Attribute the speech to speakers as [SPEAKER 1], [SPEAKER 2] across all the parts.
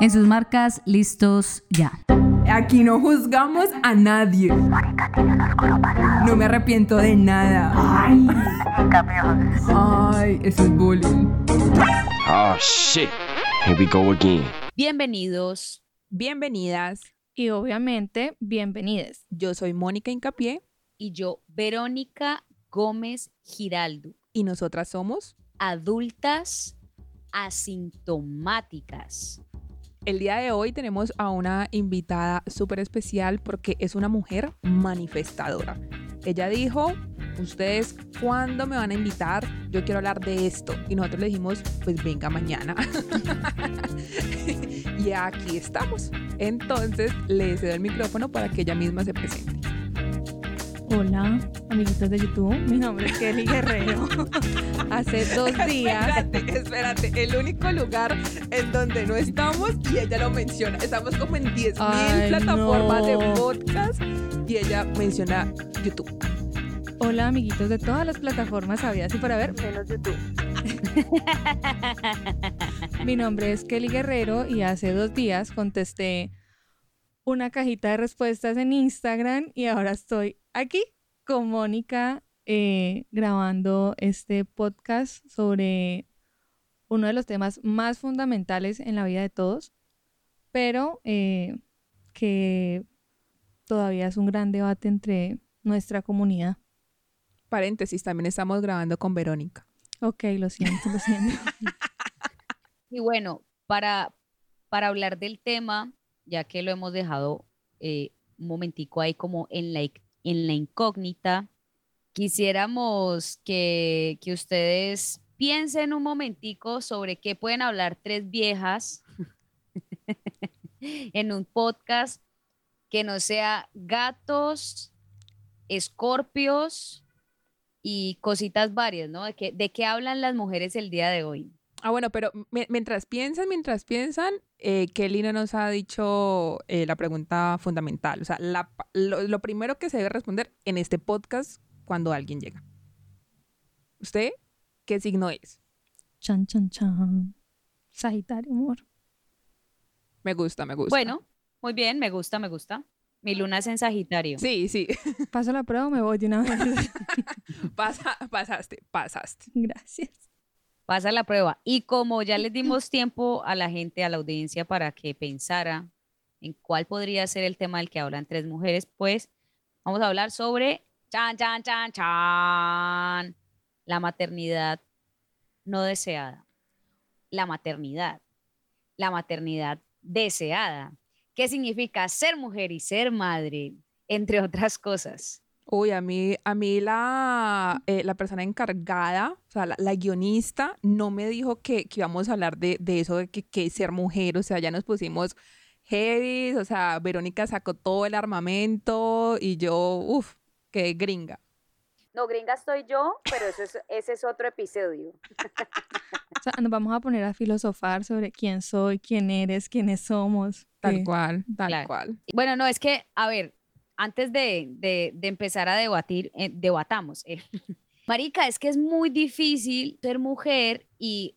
[SPEAKER 1] En sus marcas, listos ya.
[SPEAKER 2] Aquí no juzgamos a nadie. No me arrepiento de nada. Ay, Ay eso es bullying.
[SPEAKER 3] Oh shit. Here we go again.
[SPEAKER 4] Bienvenidos.
[SPEAKER 2] Bienvenidas.
[SPEAKER 5] Y obviamente, bienvenidas.
[SPEAKER 2] Yo soy Mónica Incapié.
[SPEAKER 4] Y yo, Verónica Gómez Giraldo.
[SPEAKER 2] Y nosotras somos
[SPEAKER 4] adultas asintomáticas.
[SPEAKER 2] El día de hoy tenemos a una invitada súper especial porque es una mujer manifestadora. Ella dijo, ustedes, ¿cuándo me van a invitar? Yo quiero hablar de esto. Y nosotros le dijimos, pues venga mañana. y aquí estamos. Entonces le cedo el micrófono para que ella misma se presente.
[SPEAKER 5] Hola, amiguitos de YouTube. Mi nombre es Kelly Guerrero. Hace dos días.
[SPEAKER 2] Espérate, espérate. El único lugar en donde no estamos y ella lo menciona. Estamos como en 10.000 plataformas de podcast y ella menciona YouTube.
[SPEAKER 5] Hola, amiguitos de todas las plataformas había y para ver, menos YouTube. Mi nombre es Kelly Guerrero y hace dos días contesté una cajita de respuestas en Instagram y ahora estoy aquí con Mónica eh, grabando este podcast sobre uno de los temas más fundamentales en la vida de todos, pero eh, que todavía es un gran debate entre nuestra comunidad.
[SPEAKER 2] Paréntesis, también estamos grabando con Verónica.
[SPEAKER 5] Ok, lo siento, lo siento.
[SPEAKER 4] y bueno, para, para hablar del tema, ya que lo hemos dejado eh, un momentico ahí como en la en la incógnita. Quisiéramos que, ustedes piensen un momentico sobre qué pueden hablar tres viejas en un podcast que no sea gatos, escorpios y cositas varias, ¿no? ¿De qué, ¿De qué hablan las mujeres el día de hoy?
[SPEAKER 2] Ah, bueno, pero mientras piensan, mientras piensan, eh, Kelly no nos ha dicho eh, la pregunta fundamental. O sea, lo, primero que se debe responder en este podcast cuando alguien llega. ¿Usted qué signo es?
[SPEAKER 5] Chan, chan, chan. Sagitario, amor.
[SPEAKER 2] Me gusta, me gusta.
[SPEAKER 4] Bueno, muy bien, me gusta, me gusta. Mi luna es en Sagitario.
[SPEAKER 2] Sí, sí.
[SPEAKER 5] ¿Paso la prueba o me voy de una vez?
[SPEAKER 2] Pasa, pasaste, pasaste.
[SPEAKER 5] Gracias
[SPEAKER 4] pasa la prueba. Y como ya les dimos tiempo a la gente, a la audiencia, para que pensara en cuál podría ser el tema del que hablan tres mujeres, pues vamos a hablar sobre chan, chan, chan, chan, la maternidad no deseada. La maternidad. La maternidad deseada. ¿Qué significa ser mujer y ser madre? Entre otras cosas.
[SPEAKER 2] Uy, a mí, a mí la, eh, la persona encargada, o sea, la, guionista, no me dijo que, que, íbamos a hablar de, de eso, de que, que, ser mujer, o sea, ya nos pusimos heavy, o sea, Verónica sacó todo el armamento y yo, uff, qué gringa.
[SPEAKER 4] No, gringa estoy yo, pero eso es, ese es otro episodio.
[SPEAKER 5] o sea, nos vamos a poner a filosofar sobre quién soy, quién eres, quiénes somos.
[SPEAKER 2] Tal cual, tal cual.
[SPEAKER 4] Bueno, no, es que, a ver, antes de, empezar a debatir, eh, debatamos. Eh. Marica, es que es muy difícil ser mujer y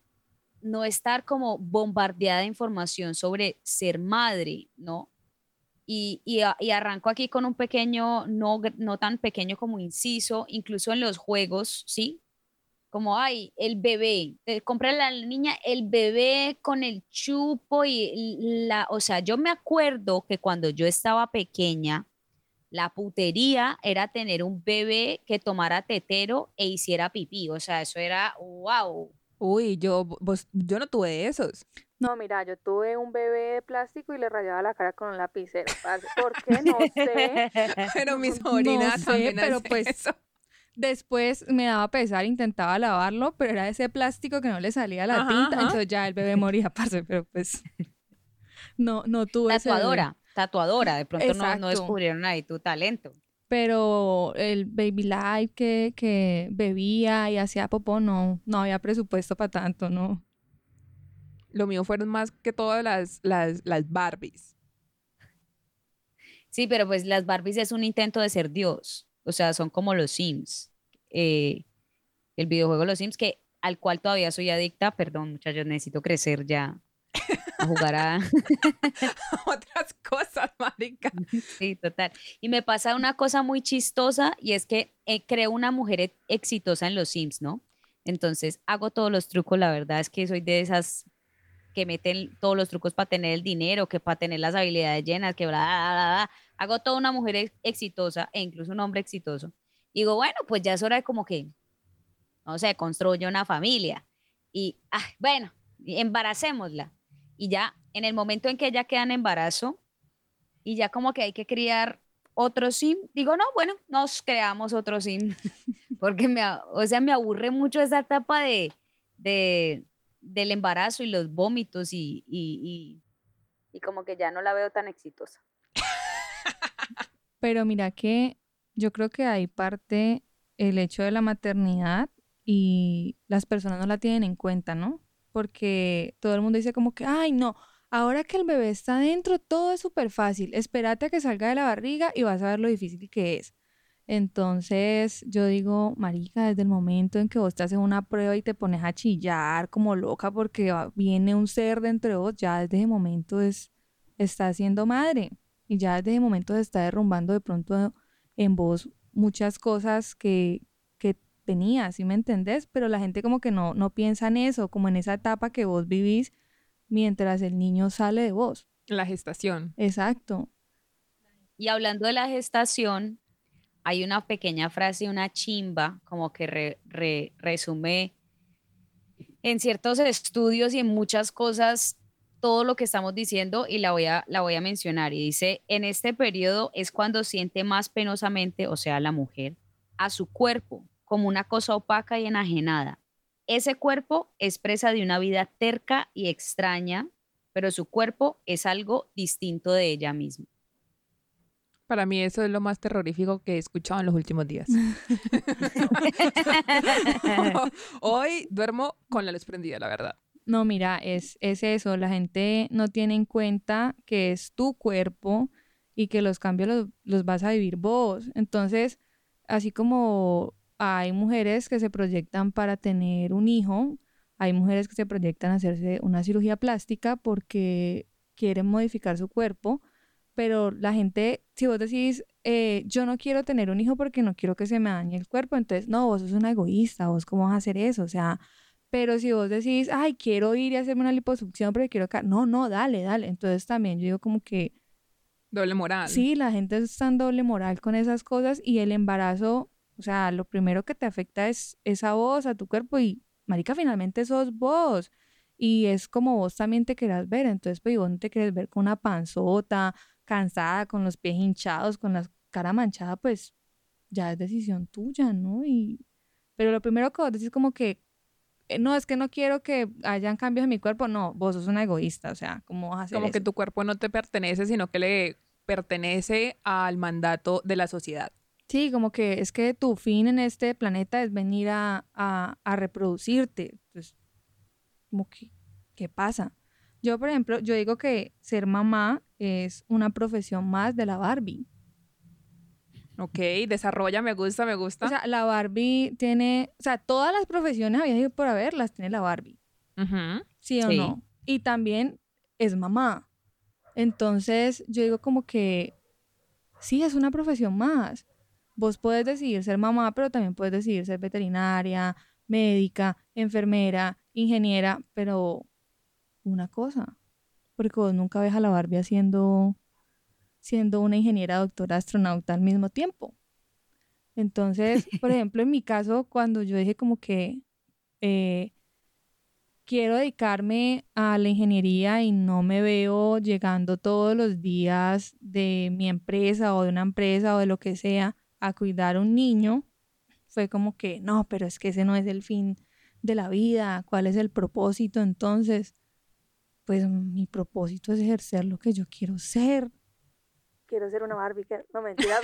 [SPEAKER 4] no estar como bombardeada de información sobre ser madre, ¿no? Y, y, arranco aquí con un pequeño, no, no tan pequeño como inciso, incluso en los juegos, ¿sí? Como, ay, el bebé, te compré a la niña el bebé con el chupo y la, o sea, yo me acuerdo que cuando yo estaba pequeña, la putería era tener un bebé que tomara tetero e hiciera pipí. O sea, eso era wow.
[SPEAKER 2] Uy, yo, yo no tuve esos.
[SPEAKER 5] No, mira, yo tuve un bebé de plástico y le rayaba la cara con un lapicero. ¿Por qué? No sé.
[SPEAKER 2] pero mi sobrina
[SPEAKER 5] no
[SPEAKER 2] también
[SPEAKER 5] pero pues eso. Después me daba pesar, intentaba lavarlo, pero era ese plástico que no le salía la tinta, entonces ya el bebé moría, parce, pero pues no, no tuve
[SPEAKER 4] Tatuadora tatuadora, de pronto no, descubrieron ahí tu talento.
[SPEAKER 5] Pero el Baby Life que, que bebía y hacía popó, no, no había presupuesto para tanto, ¿no?
[SPEAKER 2] Lo mío fueron más que todas las, las, las Barbies.
[SPEAKER 4] Sí, pero pues las Barbies es un intento de ser Dios. O sea, son como los Sims. Eh, el videojuego Los Sims, que al cual todavía soy adicta. Perdón, muchachos, necesito crecer ya. A jugar a...
[SPEAKER 2] Otras cosas, marica.
[SPEAKER 4] sí, total. Y me pasa una cosa muy chistosa y es que eh, creo una mujer e- exitosa en los Sims, ¿no? Entonces hago todos los trucos, la verdad es que soy de esas que meten todos los trucos para tener el dinero, que para tener las habilidades llenas, que bla, bla, bla, bla. Hago toda una mujer ex- exitosa e incluso un hombre exitoso. Digo, bueno, pues ya es hora de como que, no sé, construyo una familia. Y, ah, bueno, embaracémosla. Y ya en el momento en que ella queda en embarazo y ya como que hay que criar otro sim, digo, no, bueno, nos creamos otro sim. Porque me, o sea, me aburre mucho esa etapa de, de, del embarazo y los vómitos y, y, y, y como que ya no la veo tan exitosa.
[SPEAKER 5] Pero mira que yo creo que hay parte el hecho de la maternidad y las personas no la tienen en cuenta, ¿no? Porque todo el mundo dice como que, ay, no, ahora que el bebé está dentro, todo es súper fácil. Espérate a que salga de la barriga y vas a ver lo difícil que es. Entonces yo digo, marica, desde el momento en que vos te haces una prueba y te pones a chillar como loca porque viene un ser dentro de vos, ya desde ese momento es, está siendo madre y ya desde ese momento se está derrumbando de pronto en vos muchas cosas que, que tenías, ¿sí me entendés? Pero la gente como que no, no piensa en eso, como en esa etapa que vos vivís mientras el niño sale de vos.
[SPEAKER 2] La gestación.
[SPEAKER 5] Exacto.
[SPEAKER 4] Y hablando de la gestación, hay una pequeña frase, una chimba, como que re- re- resume en ciertos estudios y en muchas cosas todo lo que estamos diciendo y la voy a, la voy a mencionar. Y dice, en este periodo es cuando siente más penosamente, o sea, la mujer, a su cuerpo como una cosa opaca y enajenada. Ese cuerpo es presa de una vida terca y extraña, pero su cuerpo es algo distinto de ella misma.
[SPEAKER 2] Para mí eso es lo más terrorífico que he escuchado en los últimos días. Hoy duermo con la luz prendida, la verdad.
[SPEAKER 5] No, mira, es, es eso, la gente no tiene en cuenta que es tu cuerpo y que los cambios los, los vas a vivir vos. Entonces, así como hay mujeres que se proyectan para tener un hijo, hay mujeres que se proyectan a hacerse una cirugía plástica porque quieren modificar su cuerpo, pero la gente, si vos decís, eh, yo no quiero tener un hijo porque no quiero que se me dañe el cuerpo, entonces, no, vos sos una egoísta, vos cómo vas a hacer eso, o sea, pero si vos decís, ay, quiero ir y hacerme una liposucción porque quiero ca-", no, no, dale, dale. Entonces también yo digo como que
[SPEAKER 2] Doble moral.
[SPEAKER 5] sí, la gente está en doble moral con esas cosas y el embarazo, o sea, lo primero que te afecta es esa voz, a tu cuerpo y, marica, finalmente sos vos. Y es como vos también te querás ver. Entonces, pues, vos no te quieres ver con una panzota, cansada, con los pies hinchados, con la cara manchada, pues ya es decisión tuya, ¿no? Y, pero lo primero que vos decís como que, eh, no, es que no quiero que hayan cambios en mi cuerpo. No, vos sos una egoísta, o sea, ¿cómo vas a hacer
[SPEAKER 2] Como que tu cuerpo no te pertenece, sino que le pertenece al mandato de la sociedad.
[SPEAKER 5] Sí, como que es que tu fin en este planeta es venir a, a, a reproducirte. Entonces, como que, ¿qué pasa? Yo, por ejemplo, yo digo que ser mamá es una profesión más de la Barbie.
[SPEAKER 2] Ok, desarrolla, me gusta, me gusta.
[SPEAKER 5] O sea, la Barbie tiene, o sea, todas las profesiones había por haber, las tiene la Barbie.
[SPEAKER 2] Ujú.
[SPEAKER 5] ¿Sí o
[SPEAKER 4] Sí.
[SPEAKER 5] no? Y también es mamá. Entonces, yo digo como que sí, es una profesión más. Vos puedes decidir ser mamá, pero también puedes decidir ser veterinaria, médica, enfermera, ingeniera, pero una cosa, porque vos nunca ves a la Barbie haciendo, siendo una ingeniera, doctora, astronauta al mismo tiempo. Entonces, por ejemplo, en mi caso, cuando yo dije como que eh, quiero dedicarme a la ingeniería y no me veo llegando todos los días de mi empresa o de una empresa o de lo que sea a cuidar a un niño, fue como que, no, pero es que ese no es el fin de la vida, ¿cuál es el propósito entonces? Pues mi propósito es ejercer lo que yo quiero ser. Quiero ser una Barbie, que- no mentira,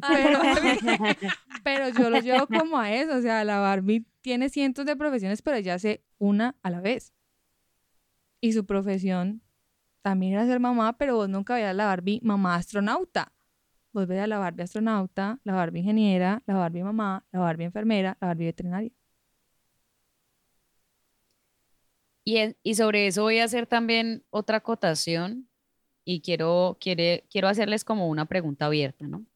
[SPEAKER 5] pero, pero yo lo llevo como a eso, o sea, la Barbie tiene cientos de profesiones, pero ella hace una a la vez. Y su profesión también era ser mamá, pero vos nunca veías la Barbie mamá astronauta. Vos veías a la Barbie astronauta, la Barbie ingeniera, la Barbie mamá, la Barbie enfermera, la Barbie veterinaria.
[SPEAKER 4] Y, en- y sobre eso voy a hacer también otra acotación y quiero, quiere- quiero hacerles como una pregunta abierta, ¿no?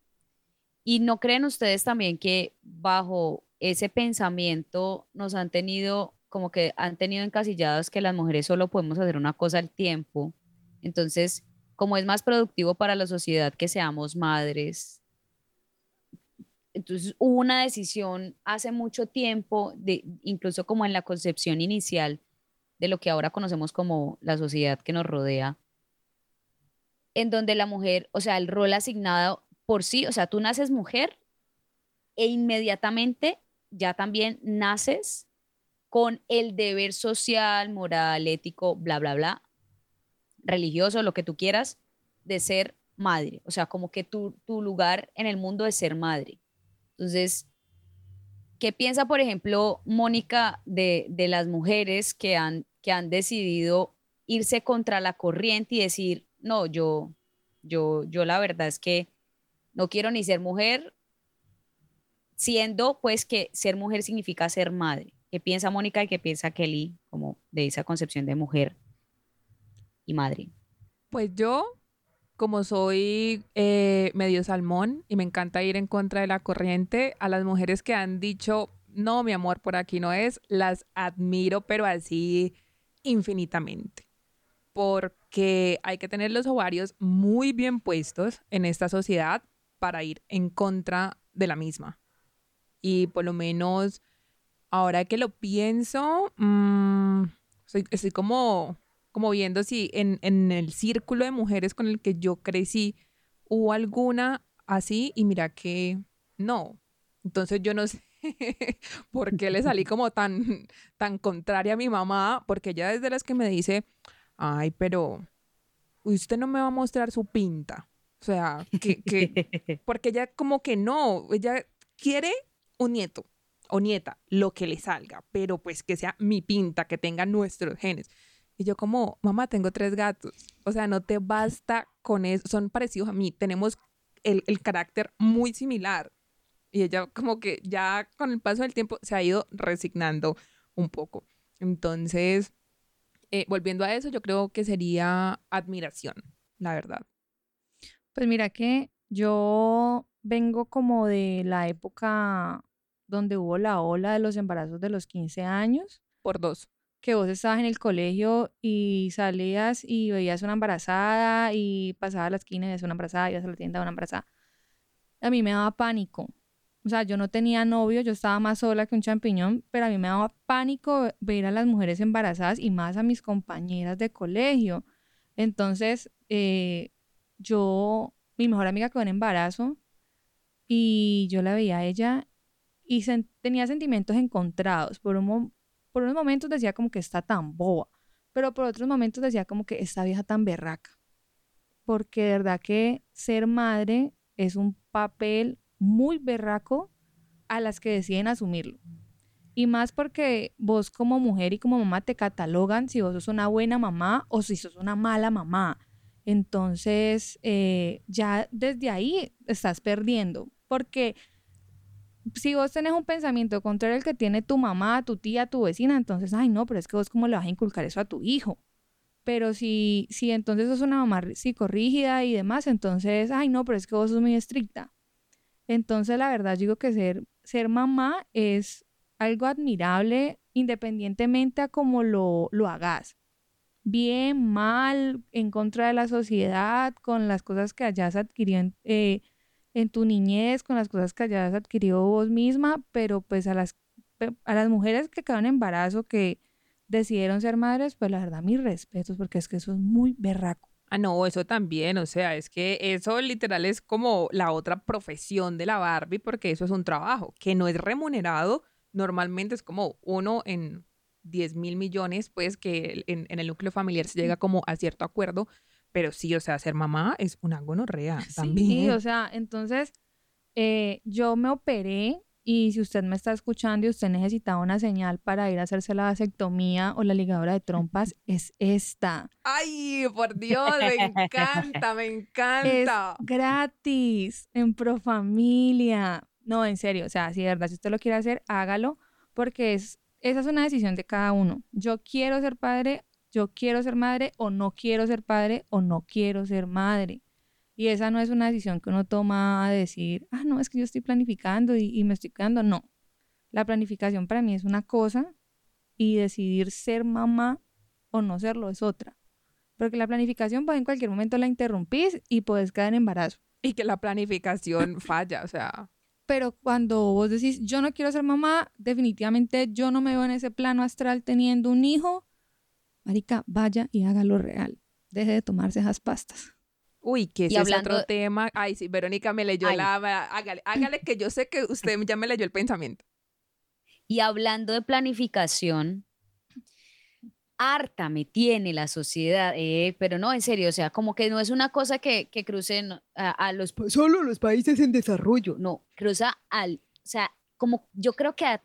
[SPEAKER 4] ¿Y no creen ustedes también que bajo ese pensamiento nos han tenido, como que han tenido encasillados que las mujeres solo podemos hacer una cosa al tiempo? Entonces, como es más productivo para la sociedad que seamos madres, entonces hubo una decisión hace mucho tiempo, incluso como en la concepción inicial de lo que ahora conocemos como la sociedad que nos rodea, en donde la mujer, o sea, el rol asignado por sí, o sea, tú naces mujer e inmediatamente ya también naces con el deber social, moral, ético, bla, bla, bla, religioso, lo que tú quieras, de ser madre. O sea, como que tu, tu lugar en el mundo es ser madre. Entonces, ¿qué piensa, por ejemplo, Mónica, de, de las mujeres que han, que han decidido irse contra la corriente y decir, no, yo, yo, yo la verdad es que no quiero ni ser mujer, siendo pues que ser mujer significa ser madre. ¿Qué piensa Mónica y qué piensa Kelly como de esa concepción de mujer y madre?
[SPEAKER 2] Pues yo, como soy eh, medio salmón y me encanta ir en contra de la corriente, a las mujeres que han dicho, no, mi amor, por aquí no es, las admiro, pero así infinitamente. Porque hay que tener los ovarios muy bien puestos en esta sociedad para ir en contra de la misma. Y por lo menos, ahora que lo pienso, mm, soy- estoy como como viendo si en, en el círculo de mujeres con el que yo crecí hubo alguna así y mira que no. Entonces yo no sé por qué le salí como tan, tan contraria a mi mamá, porque ella es de las que me dice, ay, pero usted no me va a mostrar su pinta. O sea, que, que porque ella como que no, ella quiere un nieto o nieta, lo que le salga, pero pues que sea mi pinta, que tenga nuestros genes. Y yo como, mamá, tengo tres gatos. O sea, no te basta con eso. Son parecidos a mí. Tenemos el, el carácter muy similar. Y ella como que ya con el paso del tiempo se ha ido resignando un poco. Entonces, eh, volviendo a eso, yo creo que sería admiración, la verdad.
[SPEAKER 5] Pues mira que yo vengo como de la época donde hubo la ola de los embarazos de los 15 años,
[SPEAKER 2] Por dos.
[SPEAKER 5] Que vos estabas en el colegio y salías y veías una embarazada y pasabas a la esquina y veías una embarazada, ibas a la tienda una embarazada. A mí me daba pánico. O sea, yo no tenía novio, yo estaba más sola que un champiñón, pero a mí me daba pánico ver a las mujeres embarazadas y más a mis compañeras de colegio. Entonces, eh, yo, mi mejor amiga quedó en embarazo y yo la veía a ella y tenía sentimientos encontrados. Por, un por unos momentos decía como que está tan boba, pero por otros momentos decía como que esta vieja tan berraca. Porque de verdad que ser madre es un papel muy berraco a las que deciden asumirlo. Y más porque vos como mujer y como mamá te catalogan si vos sos una buena mamá o si sos una mala mamá. Entonces, eh, ya desde ahí estás perdiendo. Porque si vos tenés un pensamiento contrario al que tiene tu mamá, tu tía, tu vecina, entonces, ay, no, pero es que vos cómo le vas a inculcar eso a tu hijo. Pero si, si entonces sos una mamá psicorrígida y demás, entonces, ay, no, pero es que vos sos muy estricta. Entonces, la verdad, digo que ser, ser mamá es algo admirable independientemente a cómo lo, lo hagas. Bien, mal, en contra de la sociedad, con las cosas que hayas adquirido eh, en tu niñez, con las cosas que hayas adquirido vos misma, pero pues a las, a las mujeres que quedaron en embarazo, que decidieron ser madres, pues la verdad, mis respetos, porque es que eso es muy berraco.
[SPEAKER 2] Ah, no, eso también, o sea, es que eso literal es como la otra profesión de la Barbie, porque eso es un trabajo que no es remunerado, normalmente es como uno en 10 mil millones, pues que en, en el núcleo familiar se llega como a cierto acuerdo, pero sí, o sea, ser mamá es una gonorrea
[SPEAKER 5] Sí,
[SPEAKER 2] también.
[SPEAKER 5] o sea, entonces eh, yo me operé y si usted me está escuchando y usted necesitaba una señal para ir a hacerse la vasectomía o la ligadura de trompas, es esta.
[SPEAKER 2] Ay, por Dios, me encanta, me
[SPEAKER 5] Es
[SPEAKER 2] encanta.
[SPEAKER 5] gratis en Profamilia. No, en serio, o sea, si de verdad, si usted lo quiere hacer, hágalo porque es esa es una decisión de cada uno. Yo quiero ser padre, yo quiero ser madre o no quiero ser padre o no quiero ser madre. Y esa no es una decisión que uno toma a decir, ah, no, es que yo estoy planificando y, y me estoy quedando. No. La planificación para mí es una cosa y decidir ser mamá o no serlo es otra. Porque la planificación, pues en cualquier momento la interrumpís y puedes quedar en embarazo.
[SPEAKER 2] Y que la planificación falla, o sea.
[SPEAKER 5] Pero cuando vos decís, yo no quiero ser mamá, definitivamente yo no me veo en ese plano astral teniendo un hijo, marica, vaya y hágalo real. Deje de tomarse esas pastas.
[SPEAKER 2] Uy, que ese es
[SPEAKER 4] hablando-
[SPEAKER 2] otro tema. Ay, sí, Verónica me leyó
[SPEAKER 4] Ay.
[SPEAKER 2] la... Hágale, hágale que yo sé que usted ya me leyó el pensamiento.
[SPEAKER 4] Y hablando de planificación, harta me tiene la sociedad, eh, pero no, en serio, o sea, como que no es una cosa que, que cruce no, a, a los, solo los países en desarrollo, no, cruza al, o sea, como yo creo que a,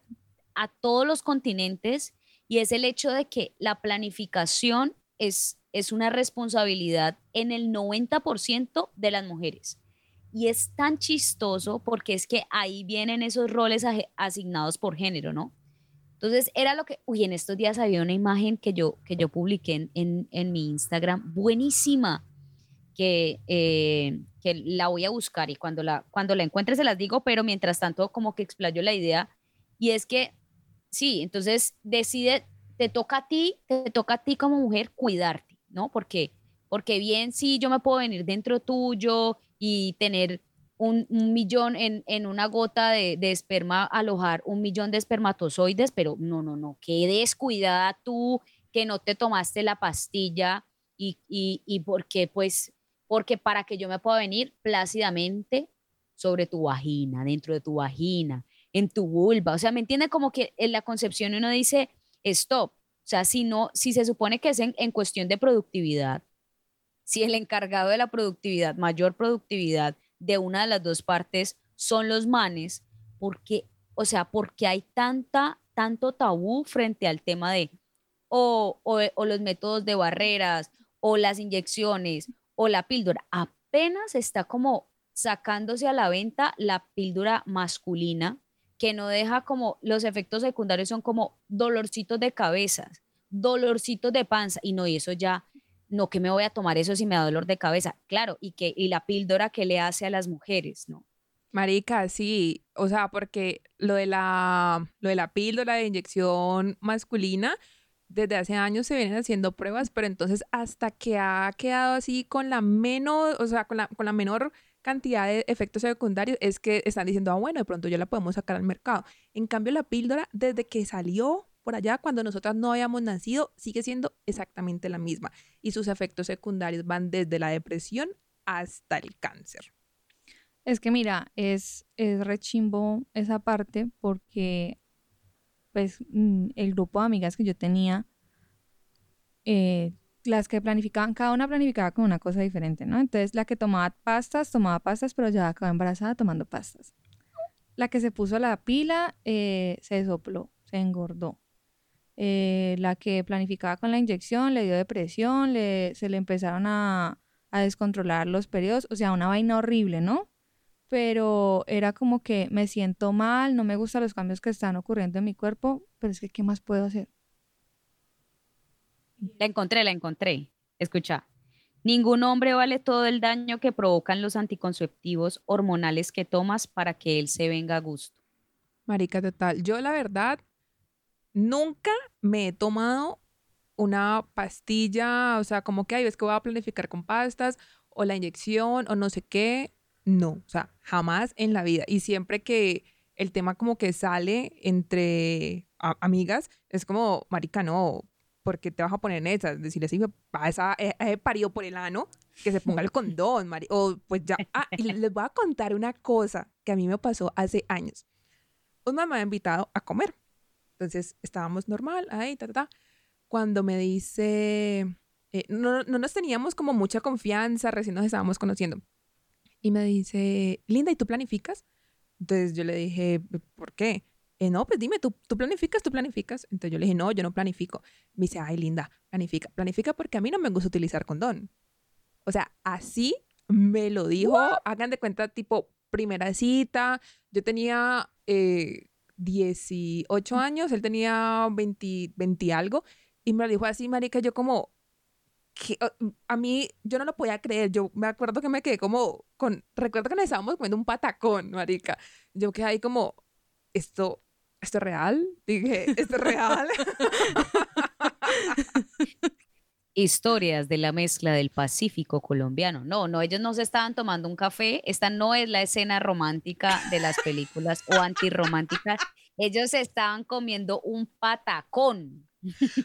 [SPEAKER 4] a todos los continentes y es el hecho de que la planificación es, es una responsabilidad en el 90% de las mujeres. Y es tan chistoso porque es que ahí vienen esos roles asignados por género, ¿no? Entonces era lo que, uy, en estos días había una imagen que yo, que yo publiqué en, en, mi Instagram, buenísima, que, eh, que la voy a buscar y cuando la, cuando la encuentre se las digo, pero mientras tanto como que explayo la idea. Y es que, sí, entonces decide, te toca a ti, te toca a ti como mujer cuidarte, ¿no? Porque, porque bien, sí, yo me puedo venir dentro tuyo y tener un, millón en, en una gota de, de esperma, alojar un millón de espermatozoides, pero no, no, no, qué descuidada tú que no te tomaste la pastilla y, y, y porque, pues, porque para que yo me pueda venir plácidamente sobre tu vagina, dentro de tu vagina, en tu vulva, o sea, ¿me entiende? Como que en la concepción uno dice, stop, o sea, si no, si se supone que es en, cuestión de productividad, si el encargado de la productividad, mayor productividad de una de las dos partes son los manes, porque, o sea, porque hay tanta, tanto tabú frente al tema de o, o los métodos de barreras, o las inyecciones, o la píldora. Apenas está como sacándose a la venta la píldora masculina, que no deja como, los efectos secundarios son como dolorcitos de cabezas, dolorcitos de panza, y no, y eso ya, no que me voy a tomar eso si me da dolor de cabeza, claro, y que y la píldora que le hace a las mujeres, ¿no?
[SPEAKER 2] Marica, sí, o sea, porque lo de la, lo de la píldora de inyección masculina, desde hace años se vienen haciendo pruebas, pero entonces hasta que ha quedado así con la menos, o sea, con la, con la menor cantidad de efectos secundarios, es que están diciendo, ah, bueno, de pronto ya la podemos sacar al mercado. En cambio, la píldora, desde que salió por allá, cuando nosotras no habíamos nacido, sigue siendo exactamente la misma. Y sus efectos secundarios van desde la depresión hasta el cáncer.
[SPEAKER 5] Es que mira, es, es rechimbo esa parte porque pues mm, el grupo de amigas que yo tenía, eh, las que planificaban, cada una planificaba con una cosa diferente, ¿no? Entonces la que tomaba pastas, tomaba pastas, pero ya acabó embarazada tomando pastas. La que se puso la pila, eh, se sopló, se engordó. Eh, la que planificaba con la inyección, le dio depresión, le, se le empezaron a, a descontrolar los periodos, o sea, una vaina horrible, ¿no? pero era como que me siento mal, no me gustan los cambios que están ocurriendo en mi cuerpo, pero es que ¿qué más puedo hacer?
[SPEAKER 4] La encontré, la encontré. Escucha. Ningún hombre vale todo el daño que provocan los anticonceptivos hormonales que tomas para que él se venga a gusto.
[SPEAKER 2] Marica, total. Yo, la verdad, nunca me he tomado una pastilla, o sea, como que hay veces que voy a planificar con pastas o la inyección o no sé qué. No, o sea, jamás en la vida. Y siempre que el tema como que sale entre amigas, es como, marica, no, porque te vas a poner en esas? Decirle así, a esa, eh, eh, parido por el ano, que se ponga el condón, mari o pues ya. Ah, y les voy a contar una cosa que a mí me pasó hace años. Un mamá me ha invitado a comer. Entonces estábamos normal, ahí, ta, ta, ta. Cuando me dice, eh, no, no nos teníamos como mucha confianza, recién nos estábamos conociendo. Y me dice, Linda, ¿y tú planificas? Entonces yo le dije, ¿por qué? "Eh, no, pues dime, ¿tú, ¿tú planificas? ¿Tú planificas? Entonces yo le dije, no, yo no planifico. Me dice, ay, Linda, planifica. Planifica porque a mí no me gusta utilizar condón. O sea, así me lo dijo. Hagan de cuenta, tipo, primera cita. Yo tenía, eh, 18 años, él tenía 20, 20 algo, y me lo dijo así, marica, yo como, que, o- a mí, yo no lo podía creer, yo me acuerdo que me quedé como, con, recuerdo que nos estábamos comiendo un patacón, marica, yo quedé ahí como, esto, ¿esto es real? Dije, ¿esto es real?
[SPEAKER 4] Historias de la mezcla del Pacífico colombiano. No, no, ellos no se estaban tomando un café. Esta no es la escena romántica de las películas o antirrománticas. Ellos se estaban comiendo un patacón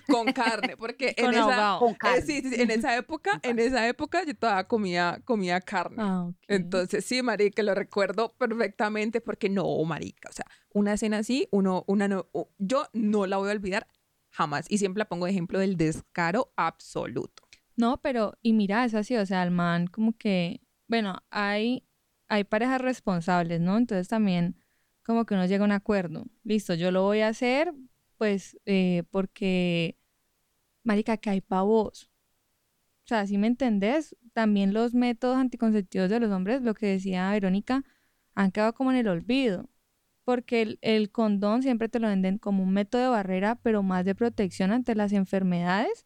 [SPEAKER 2] con carne, porque en
[SPEAKER 5] Con
[SPEAKER 2] esa,
[SPEAKER 5] ahogado.
[SPEAKER 4] con
[SPEAKER 2] eh,
[SPEAKER 4] carne.
[SPEAKER 2] sí, sí, sí, en esa época, en esa época yo todavía comía, comía carne.
[SPEAKER 5] Ah.
[SPEAKER 2] Entonces, sí, marica, lo recuerdo perfectamente porque no, marica, o sea, una escena así, uno, una no, yo no la voy a olvidar jamás y siempre la pongo de ejemplo del descaro absoluto.
[SPEAKER 5] No, pero, y mira, es así, o sea, el man como que, bueno, hay, hay parejas responsables, ¿no? Entonces también como que uno llega a un acuerdo. Listo, yo lo voy a hacer, pues, eh, porque, marica, que hay pa' vos. O sea, si me entendés, también los métodos anticonceptivos de los hombres, lo que decía Verónica, han quedado como en el olvido. Porque el, el condón siempre te lo venden como un método de barrera, pero más de protección ante las enfermedades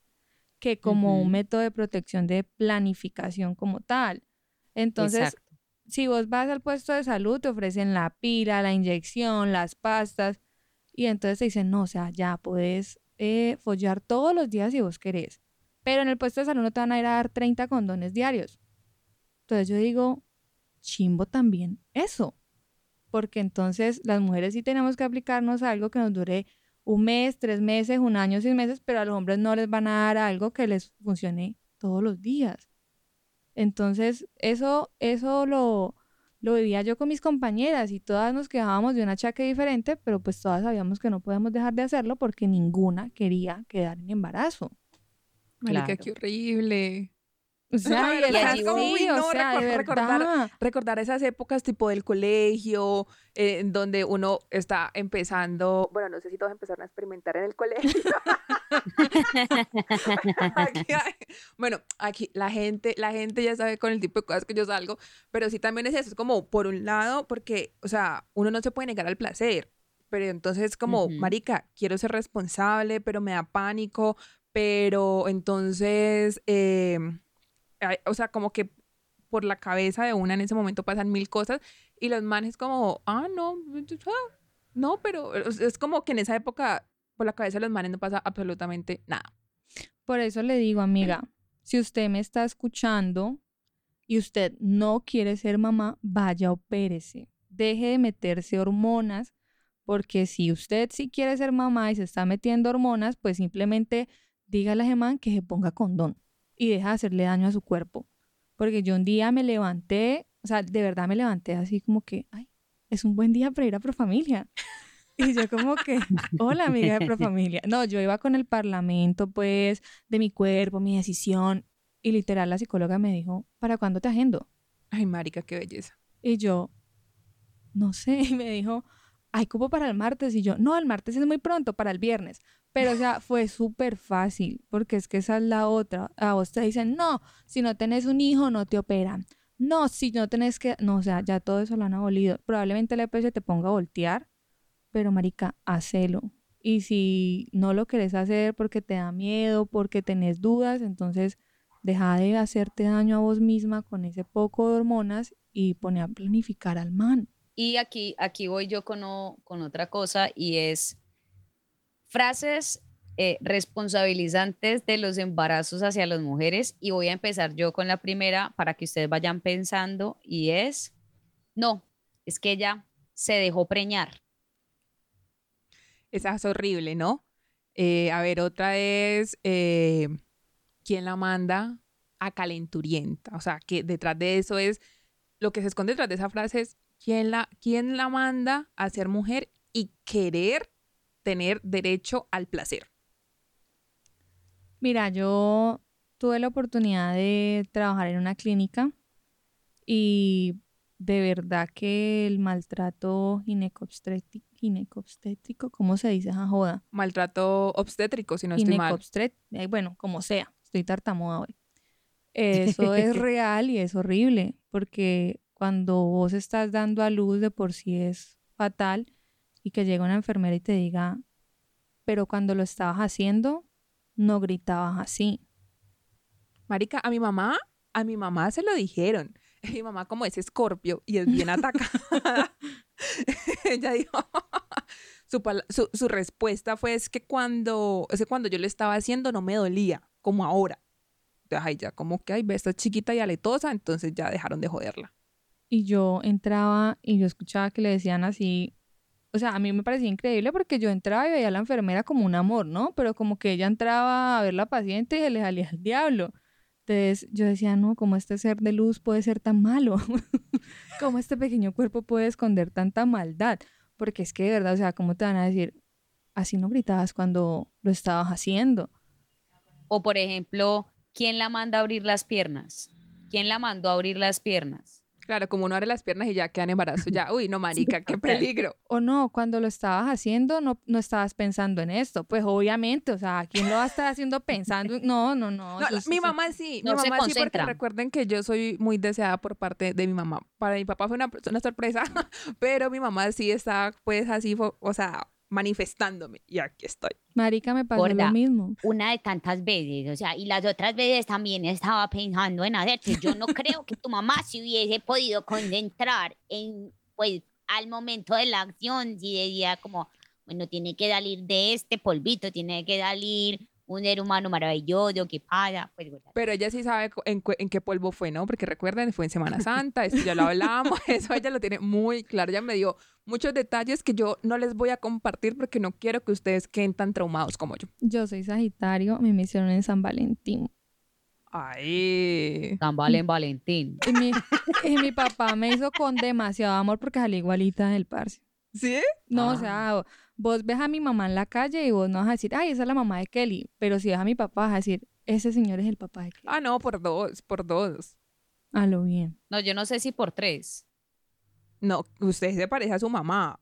[SPEAKER 5] que como un método de protección de planificación como tal. Entonces,
[SPEAKER 4] Exacto.
[SPEAKER 5] si vos vas al puesto de salud, te ofrecen la pila, la inyección, las pastas, y entonces te dicen, no, o sea, ya podés eh, follar todos los días si vos querés. Pero en el puesto de salud no te van a ir a dar 30 condones diarios. Entonces yo digo, chimbo también eso. Porque entonces las mujeres sí tenemos que aplicarnos algo que nos dure un mes, tres meses, un año, seis meses, pero a los hombres no les van a dar algo que les funcione todos los días. Entonces, eso, eso lo, lo vivía yo con mis compañeras y todas nos quejábamos de un achaque diferente, pero pues todas sabíamos que no podemos dejar de hacerlo porque ninguna quería quedar en embarazo.
[SPEAKER 2] Marica,
[SPEAKER 4] Claro.
[SPEAKER 2] qué horrible.
[SPEAKER 5] O sea, y así,
[SPEAKER 2] como, uy,
[SPEAKER 5] o
[SPEAKER 2] no,
[SPEAKER 5] sea, de
[SPEAKER 2] recor- recordar-
[SPEAKER 5] verdad.
[SPEAKER 2] Recordar esas épocas tipo del colegio, eh, donde uno está empezando, bueno, no sé si todos empezaron a experimentar en el colegio. Aquí hay- bueno, aquí la gente, la gente ya sabe con el tipo de cosas que yo salgo, pero sí también es eso, es como por un lado, porque, o sea, uno no se puede negar al placer, pero entonces como,
[SPEAKER 4] Ujú.
[SPEAKER 2] marica, quiero ser responsable, pero me da pánico, pero entonces, eh, o sea, como que por la cabeza de una en ese momento pasan mil cosas y los manes como, ah, no, ah, no, pero es como que en esa época por la cabeza de los manes no pasa absolutamente nada.
[SPEAKER 5] Por eso le digo, amiga, si usted me está escuchando y usted no quiere ser mamá, vaya, opérese. Deje de meterse hormonas, porque si usted sí quiere ser mamá y se está metiendo hormonas, pues simplemente dígale a ese man que se ponga condón y deja de hacerle daño a su cuerpo. Porque yo un día me levanté, o sea, de verdad me levanté así como que, ay, es un buen día para ir a Profamilia. Y yo como que, hola amiga de Profamilia. No, yo iba con el parlamento, pues, de mi cuerpo, mi decisión. Y literal la psicóloga me dijo, ¿para cuándo te agendo?
[SPEAKER 2] Ay, marica, qué belleza.
[SPEAKER 5] Y yo, no sé, y me dijo, hay cupo para el martes. Y yo, no, el martes es muy pronto, para el viernes. Pero, o sea, fue súper fácil, porque es que esa es la otra. A vos te dicen, no, si no tenés un hijo, no te operan. No, si no tenés que, no, o sea, ya todo eso lo han abolido. Probablemente la EPS te ponga a voltear, pero marica, hacelo. Y si no lo querés hacer porque te da miedo, porque tenés dudas, entonces deja de hacerte daño a vos misma con ese poco de hormonas y pone a planificar al man.
[SPEAKER 4] Y aquí, aquí voy yo con, con otra cosa y es frases eh, responsabilizantes de los embarazos hacia las mujeres. Y voy a empezar yo con la primera para que ustedes vayan pensando y es, no, es que ella se dejó preñar.
[SPEAKER 2] Esa es horrible, ¿no? Eh, a ver, otra es, eh, ¿quién la manda a calenturienta? O sea, que detrás de eso es, lo que se esconde detrás de esa frase es, ¿quién la, quién la manda a ser mujer y querer tener derecho al placer?
[SPEAKER 5] Mira, yo tuve la oportunidad de trabajar en una clínica y de verdad que el maltrato ginecobstétrico, ginecobstétrico ¿cómo se dice esa joda?
[SPEAKER 2] Maltrato obstétrico, si no estoy mal.
[SPEAKER 5] Eh, bueno, como sea, estoy tartamuda hoy. Eso es real y es horrible, porque cuando vos estás dando a luz de por sí es fatal y que llegue una enfermera y te diga, pero cuando lo estabas haciendo, no gritabas así.
[SPEAKER 2] Marica, a mi mamá, a mi mamá se lo dijeron. Mi mamá como es escorpio y es bien atacada. Ella dijo, su, respuesta fue es que cuando, cuando yo lo estaba haciendo no me dolía, como ahora. Entonces, ay, ya como que, ay, ve, esta chiquita y aletosa, entonces ya dejaron de joderla.
[SPEAKER 5] Y yo entraba y yo escuchaba que le decían así, o sea, a mí me parecía increíble porque yo entraba y veía a la enfermera como un amor, ¿no? Pero como que ella entraba a ver la paciente y se le salía el diablo. Entonces yo decía, no, ¿cómo este ser de luz puede ser tan malo? ¿Cómo este pequeño cuerpo puede esconder tanta maldad? Porque es que de verdad, o sea, ¿cómo te van a decir? Así no gritabas cuando lo estabas haciendo.
[SPEAKER 4] O por ejemplo, ¿quién la manda a abrir las piernas? ¿Quién la mandó a abrir las piernas?
[SPEAKER 2] Claro, como uno abre las piernas y ya queda en embarazo, ya, uy, no, marica, qué peligro.
[SPEAKER 5] O no, cuando lo estabas haciendo no, no estabas pensando en esto. Pues obviamente, o sea, ¿quién lo va a estar haciendo pensando? en- No, no, no. Eso
[SPEAKER 2] mi
[SPEAKER 5] eso-
[SPEAKER 2] mamá sí, mi
[SPEAKER 4] no se
[SPEAKER 2] mamá sí, porque recuerden que yo soy muy deseada por parte de mi mamá. Para mi papá fue una, una sorpresa, pero mi mamá sí está, pues así, o sea, manifestándome. Y aquí estoy.
[SPEAKER 5] Marica, me pasó
[SPEAKER 6] Gorda.
[SPEAKER 5] lo mismo.
[SPEAKER 6] una de tantas veces, o sea, y las otras veces también estaba pensando en hacerte. Yo no creo que tu mamá se hubiese podido concentrar en, pues, al momento de la acción, si decía como, bueno, tiene que salir de este polvito, tiene que salir un ser humano maravilloso, ¿qué pasa? Pues,
[SPEAKER 2] Pero ella sí sabe en, qué polvo fue, ¿no? Porque recuerden, fue en Semana Santa, esto ya lo hablábamos, eso ella lo tiene muy claro. Ella me dio muchos detalles que yo no les voy a compartir porque no quiero que ustedes queden tan traumados como yo.
[SPEAKER 5] Yo soy Sagitario, me hicieron en San Valentín.
[SPEAKER 2] Ay.
[SPEAKER 4] San Valen Valentín.
[SPEAKER 5] Y mi, y mi papá me hizo con demasiado amor porque salí igualita del parce.
[SPEAKER 2] ¿Sí?
[SPEAKER 5] No,
[SPEAKER 4] Ah.
[SPEAKER 5] o sea, vos ves a mi mamá en la calle y vos no vas a decir, ay, esa es la mamá de Kelly. Pero si ves a mi papá, vas a decir, ese señor es el papá de Kelly.
[SPEAKER 2] Ah, no, por dos, por dos.
[SPEAKER 5] A lo bien.
[SPEAKER 4] No, yo no sé si por tres.
[SPEAKER 2] No, usted se parece a su mamá.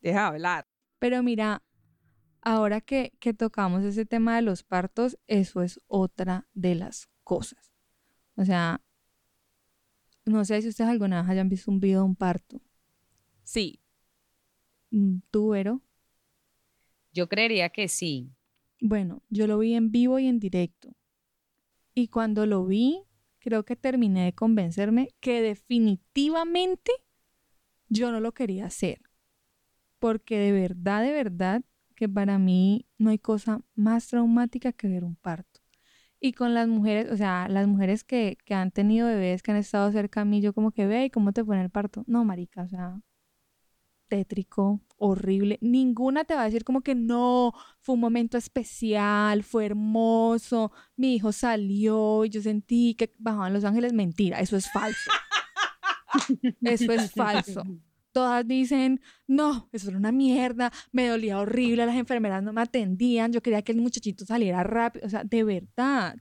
[SPEAKER 2] Deja de hablar.
[SPEAKER 5] Pero mira, ahora que, que tocamos ese tema de los partos, eso es otra de las cosas. O sea, no sé si ustedes alguna vez hayan visto un video de un parto.
[SPEAKER 2] Sí.
[SPEAKER 5] Mm, ¿Tú, Vero?
[SPEAKER 4] Yo creería que sí.
[SPEAKER 5] Bueno, yo lo vi en vivo y en directo. Y cuando lo vi, creo que terminé de convencerme que definitivamente yo no lo quería hacer. Porque de verdad, de verdad, que para mí no hay cosa más traumática que ver un parto. Y con las mujeres, o sea, las mujeres que, que han tenido bebés, que han estado cerca a mí, yo como que ve, ¿y cómo te fue en el parto? No, marica, o sea, tétrico, horrible. Ninguna te va a decir como que no, fue un momento especial, fue hermoso, mi hijo salió y yo sentí que bajaban los ángeles. Mentira, eso es falso. Eso es falso. Todas dicen, no, eso era una mierda, me dolía horrible, las enfermeras no me atendían, yo quería que el muchachito saliera rápido, o sea, de verdad.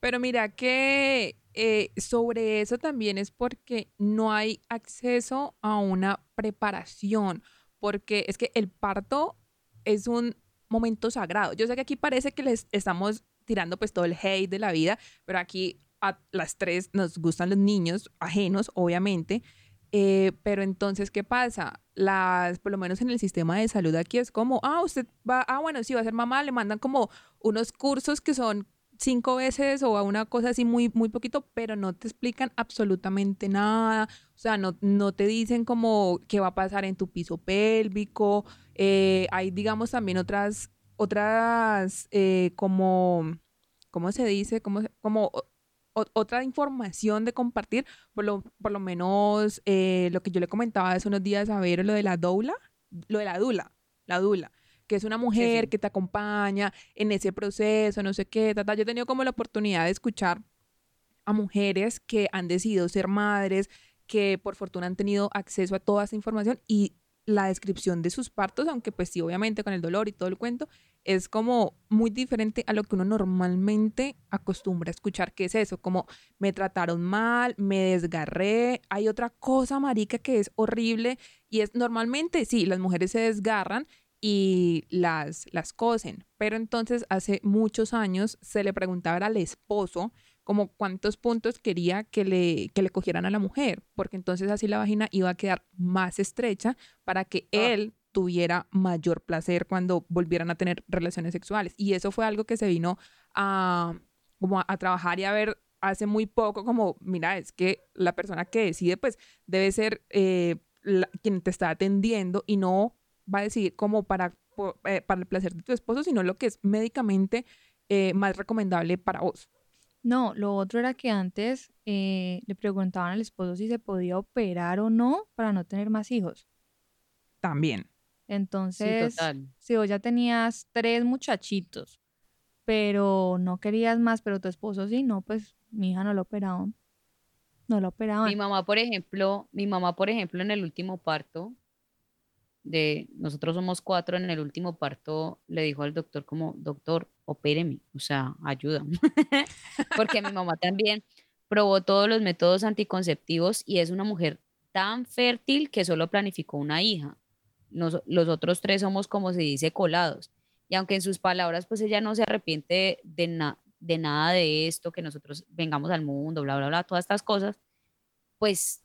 [SPEAKER 2] Pero mira que eh, sobre eso también es porque no hay acceso a una preparación, porque es que el parto es un momento sagrado. Yo sé que aquí parece que les estamos tirando pues todo el hate de la vida, pero aquí a las tres nos gustan los niños ajenos, obviamente. Eh, pero entonces, ¿qué pasa? Las, por lo menos en el sistema de salud aquí es como, ah, usted va, ah, bueno, sí, va a ser mamá, le mandan como unos cursos que son cinco veces o a una cosa así muy, muy poquito, pero no te explican absolutamente nada. O sea, no, no te dicen como qué va a pasar en tu piso pélvico. Eh, hay, digamos, también otras, otras, eh, como, ¿cómo se dice? Como, como otra información de compartir, por lo, por lo menos eh, lo que yo le comentaba hace unos días a ver, lo de la doula, lo de la dula, la dula, que es una mujer
[SPEAKER 4] sí.
[SPEAKER 2] que te acompaña en ese proceso, no sé qué, ta, ta. Yo he tenido como la oportunidad de escuchar a mujeres que han decidido ser madres, que por fortuna han tenido acceso a toda esa información y la descripción de sus partos, aunque pues sí, obviamente con el dolor y todo el cuento, es como muy diferente a lo que uno normalmente acostumbra a escuchar, que es eso, como me trataron mal, me desgarré, hay otra cosa, marica, que es horrible y es normalmente, sí, las mujeres se desgarran y las, las cosen, pero entonces hace muchos años se le preguntaba al esposo como cuántos puntos quería que le, que le cogieran a la mujer, porque entonces así la vagina iba a quedar más estrecha para que
[SPEAKER 4] Ah.
[SPEAKER 2] él tuviera mayor placer cuando volvieran a tener relaciones sexuales. Y eso fue algo que se vino a, como a, a trabajar y a ver hace muy poco, como, mira, es que la persona que decide, pues, debe ser eh, la- quien te está atendiendo y no va a decidir como para, eh, para el placer de tu esposo, sino lo que es médicamente eh, más recomendable para vos.
[SPEAKER 5] No, lo otro era que antes eh, le preguntaban al esposo si se podía operar o no para no tener más hijos.
[SPEAKER 2] También.
[SPEAKER 4] Sí,
[SPEAKER 5] Entonces,
[SPEAKER 4] total.
[SPEAKER 5] si vos ya tenías tres muchachitos, pero no querías más, pero tu esposo sí, no, pues mi hija no lo operaban. No lo operaban.
[SPEAKER 4] Mi mamá, por ejemplo, mi mamá, por ejemplo, en el último parto, de nosotros somos cuatro, en el último parto le dijo al doctor como, doctor, opéreme, o sea, ayuda. Porque mi mamá también probó todos los métodos anticonceptivos y es una mujer tan fértil que solo planificó una hija. Nos- los otros tres somos, como se dice, colados. Y aunque en sus palabras, pues ella no se arrepiente de, na- de nada de esto, que nosotros vengamos al mundo, bla, bla, bla, todas estas cosas, pues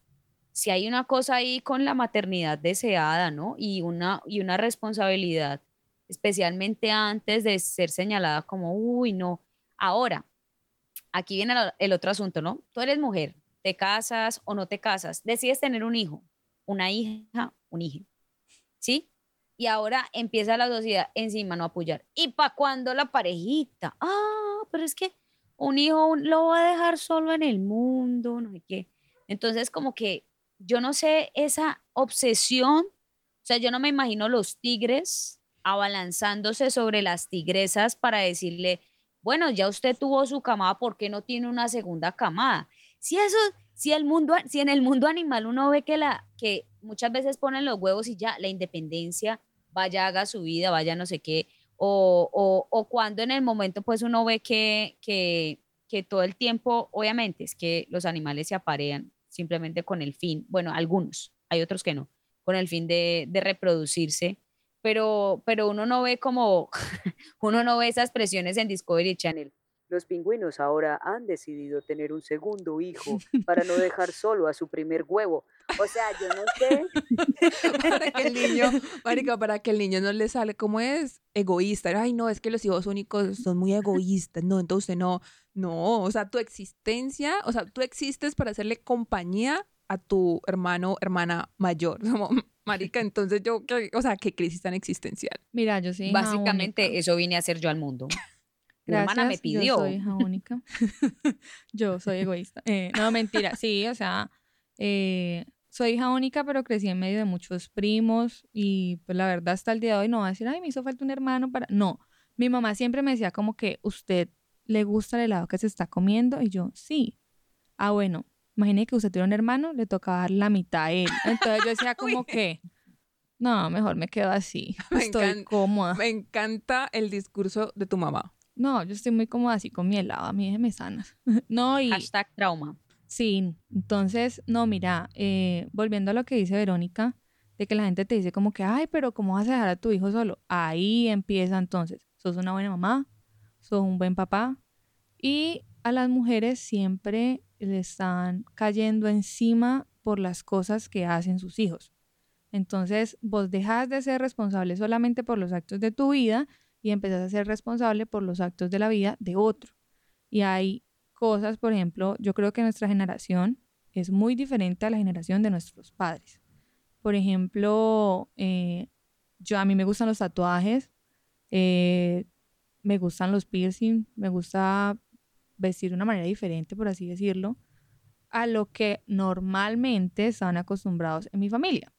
[SPEAKER 4] si hay una cosa ahí con la maternidad deseada, ¿no? Y una, y una responsabilidad, especialmente antes de ser señalada como, uy, no. Ahora, aquí viene el otro asunto, ¿no? Tú eres mujer, te casas o no te casas, decides tener un hijo, una hija, un hijo, ¿sí? Y ahora empieza la sociedad encima no apoyar. ¿Y para cuándo la parejita? Ah, pero es que un hijo lo va a dejar solo en el mundo, no sé qué. Entonces, como que yo no sé esa obsesión, o sea, yo no me imagino los tigres abalanzándose sobre las tigresas para decirle, bueno, ya usted tuvo su camada, ¿por qué no tiene una segunda camada? Si eso, si el mundo, si en el mundo animal uno ve que la, que muchas veces ponen los huevos y ya la independencia, vaya, haga su vida, vaya no sé qué, o, o, o cuando en el momento pues uno ve que, que, que todo el tiempo, obviamente, es que los animales se aparean simplemente con el fin, bueno, algunos, hay otros que no, con el fin de, de reproducirse, pero, pero uno no ve como, uno no ve esas presiones en Discovery Channel.
[SPEAKER 7] Los pingüinos ahora han decidido tener un segundo hijo para no dejar solo a su primer huevo. O sea, yo no sé.
[SPEAKER 2] para que el niño, marica, para que el niño no le sale como es egoísta. Ay, no, es que los hijos únicos son muy egoístas. No, entonces no, no, o sea, tu existencia, o sea, tú existes para hacerle compañía a tu hermano, hermana mayor. Como, marica, entonces yo, ¿qué- o sea, qué crisis tan existencial.
[SPEAKER 5] Mira, yo hija
[SPEAKER 4] Básicamente eso vine a hacer yo al mundo. Mi hermana me pidió.
[SPEAKER 5] Yo soy hija única. yo soy egoísta. Eh, no, mentira. Sí, o sea, eh, soy hija única, pero crecí en medio de muchos primos y pues la verdad hasta el día de hoy no va a decir, ay, me hizo falta un hermano para... No, mi mamá siempre me decía como que usted le gusta el helado que se está comiendo y yo, sí. Ah, bueno, imagine que usted tiene un hermano, le tocaba dar la mitad a él. Entonces yo decía como que, no, mejor me quedo así.
[SPEAKER 2] Me
[SPEAKER 5] Estoy
[SPEAKER 2] encan-
[SPEAKER 5] cómoda.
[SPEAKER 2] Me encanta el discurso de tu mamá.
[SPEAKER 5] No, yo estoy muy cómoda así con mi helado, a mí déjeme sanas. no, y
[SPEAKER 4] Hashtag trauma.
[SPEAKER 5] sí, entonces, no, mira, eh, volviendo a lo que dice Verónica, de que la gente te dice como que, ay, pero ¿cómo vas a dejar a tu hijo solo? Ahí empieza entonces, sos una buena mamá, sos un buen papá, y a las mujeres siempre le están cayendo encima por las cosas que hacen sus hijos. Entonces, vos dejas de ser responsable solamente por los actos de tu vida y empezás a ser responsable por los actos de la vida de otro. Y hay cosas, por ejemplo, yo creo que nuestra generación es muy diferente a la generación de nuestros padres. Por ejemplo, eh, yo a mí me gustan los tatuajes, eh, me gustan los piercing, me gusta vestir de una manera diferente, por así decirlo, a lo que normalmente estaban acostumbrados en mi familia.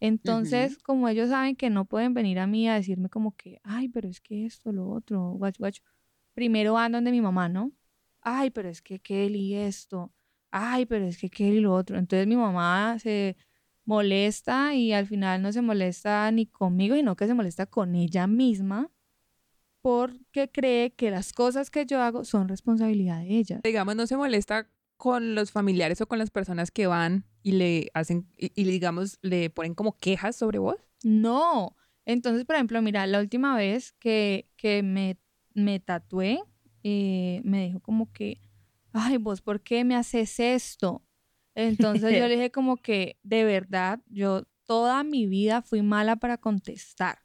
[SPEAKER 5] Entonces, como ellos saben que no pueden venir a mí a decirme como que, ay, pero es que esto, lo otro, guacho, guacho. Primero van donde mi mamá, ¿no? Ay, pero es que Kelly esto. Ay, pero es que Kelly lo otro. Entonces mi mamá se molesta y al final no se molesta ni conmigo, sino que se molesta con ella misma porque cree que las cosas que yo hago son responsabilidad de ella.
[SPEAKER 2] Digamos, no se molesta con los familiares o con las personas que van y le hacen, y, y digamos, le ponen como quejas sobre vos.
[SPEAKER 5] No. Entonces, por ejemplo, mira, la última vez que, que me, me tatué, eh, me dijo como que, ay, vos, ¿por qué me haces esto? Entonces yo le dije como que, de verdad, yo toda mi vida fui mala para contestar.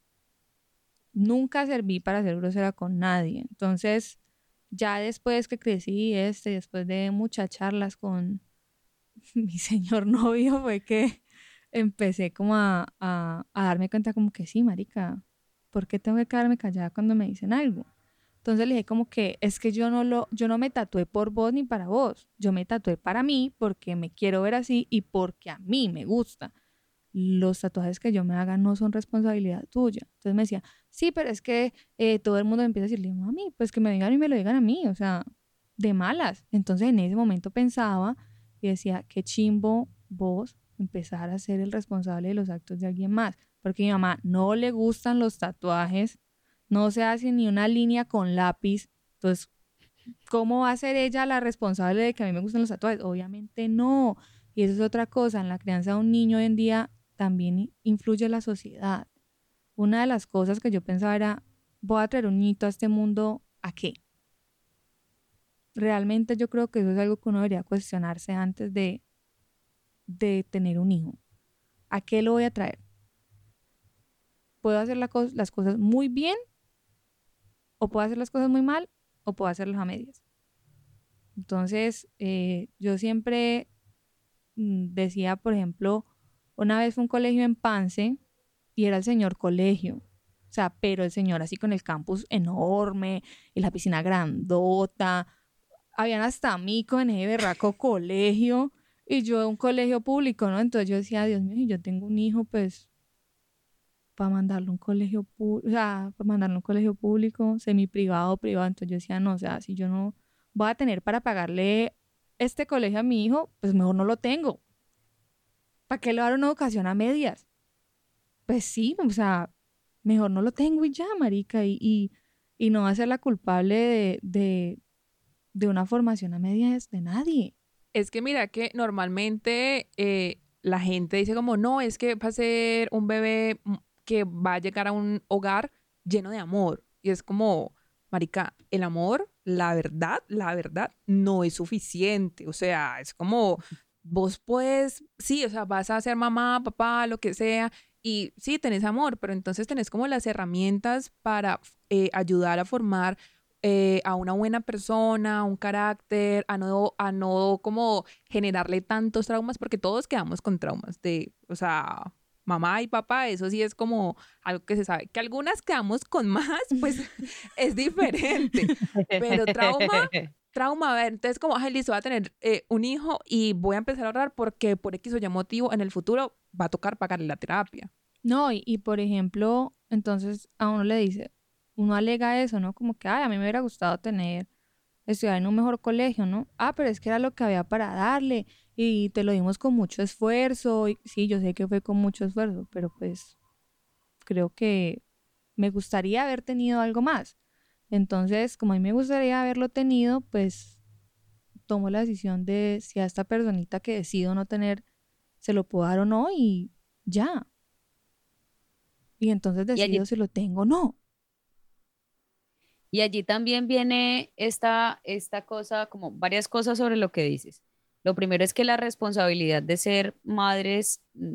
[SPEAKER 5] Nunca serví para ser grosera con nadie. Entonces, ya después que crecí, este, después de muchas charlas con mi señor novio, fue que empecé como a, a, a darme cuenta como que sí, marica, ¿por qué tengo que quedarme callada cuando me dicen algo? Entonces le dije como que es que yo no lo, yo no me tatué por vos ni para vos. Yo me tatué para mí porque me quiero ver así y porque a mí me gusta. Los tatuajes que yo me haga no son responsabilidad tuya. Entonces me decía, sí, pero es que eh, todo el mundo me empieza a decirle, mami, pues que me digan y me lo digan a mí, o sea, de malas. Entonces en ese momento pensaba y decía, qué chimbo vos empezar a ser el responsable de los actos de alguien más. Porque mi mamá no le gustan los tatuajes, no se hace ni una línea con lápiz. Entonces, ¿cómo va a ser ella la responsable de que a mí me gustan los tatuajes? Obviamente no. Y eso es otra cosa. En la crianza de un niño hoy en día también influye la sociedad. Una de las cosas que yo pensaba era, voy a traer un niñito a este mundo, ¿a qué? Realmente yo creo que eso es algo que uno debería cuestionarse antes de, de tener un hijo. ¿A qué lo voy a traer? ¿Puedo hacer las cosas muy bien o puedo hacer las cosas muy mal o puedo hacerlas a medias. Entonces, eh, yo siempre mm, decía, por ejemplo, una vez fue un colegio en Pance y era el señor colegio. O sea, pero el señor así con el campus enorme y la piscina grandota. Habían hasta micos en ese berraco colegio y yo un colegio público, ¿no? Entonces yo decía, Dios mío, yo tengo un hijo, pues para mandarlo un colegio público, o sea, para mandarlo a un colegio público, semi privado, privado. Entonces yo decía, no, o sea, si yo no voy a tener para pagarle este colegio a mi hijo, pues mejor no lo tengo. ¿Para qué le dar una educación a medias? Pues sí, o sea, mejor no lo tengo y ya, marica, y, y, y no va a ser la culpable de, de una formación a medias de nadie.
[SPEAKER 2] Es que mira que normalmente eh, la gente dice como, no, es que va a ser un bebé mm, que va a llegar a un hogar lleno de amor. Y es como, marica, el amor, la verdad, la verdad, no es suficiente. O sea, es como, vos puedes, sí, o sea, vas a ser mamá, papá, lo que sea, y sí, tenés amor, pero entonces tenés como las herramientas para eh, ayudar a formar eh, a una buena persona, un carácter, a no, a no como generarle tantos traumas, porque todos quedamos con traumas de, o sea, mamá y papá, eso sí es como algo que se sabe. Que algunas quedamos con más, pues es diferente, pero trauma, trauma, a ver, entonces como, ay, listo, voy a tener eh, un hijo y voy a empezar a ahorrar porque por X o Y motivo en el futuro va a tocar pagarle la terapia.
[SPEAKER 5] No, y, y por ejemplo, entonces a uno le dice, uno alega eso, ¿no? Como que, ay, a mí me hubiera gustado tener, estudiar en un mejor colegio, ¿no? Ah, pero es que era lo que había para darle y te lo dimos con mucho esfuerzo. Y, sí, yo sé que fue con mucho esfuerzo, pero pues creo que me gustaría haber tenido algo más. Entonces, como a mí me gustaría haberlo tenido, pues tomo la decisión de si a esta personita que decido no tener, se lo puedo dar o no y ya. Y entonces decido si lo tengo o no.
[SPEAKER 4] Y allí también viene esta, esta cosa, como varias cosas sobre lo que dices. Lo primero es que la responsabilidad de ser madres mm,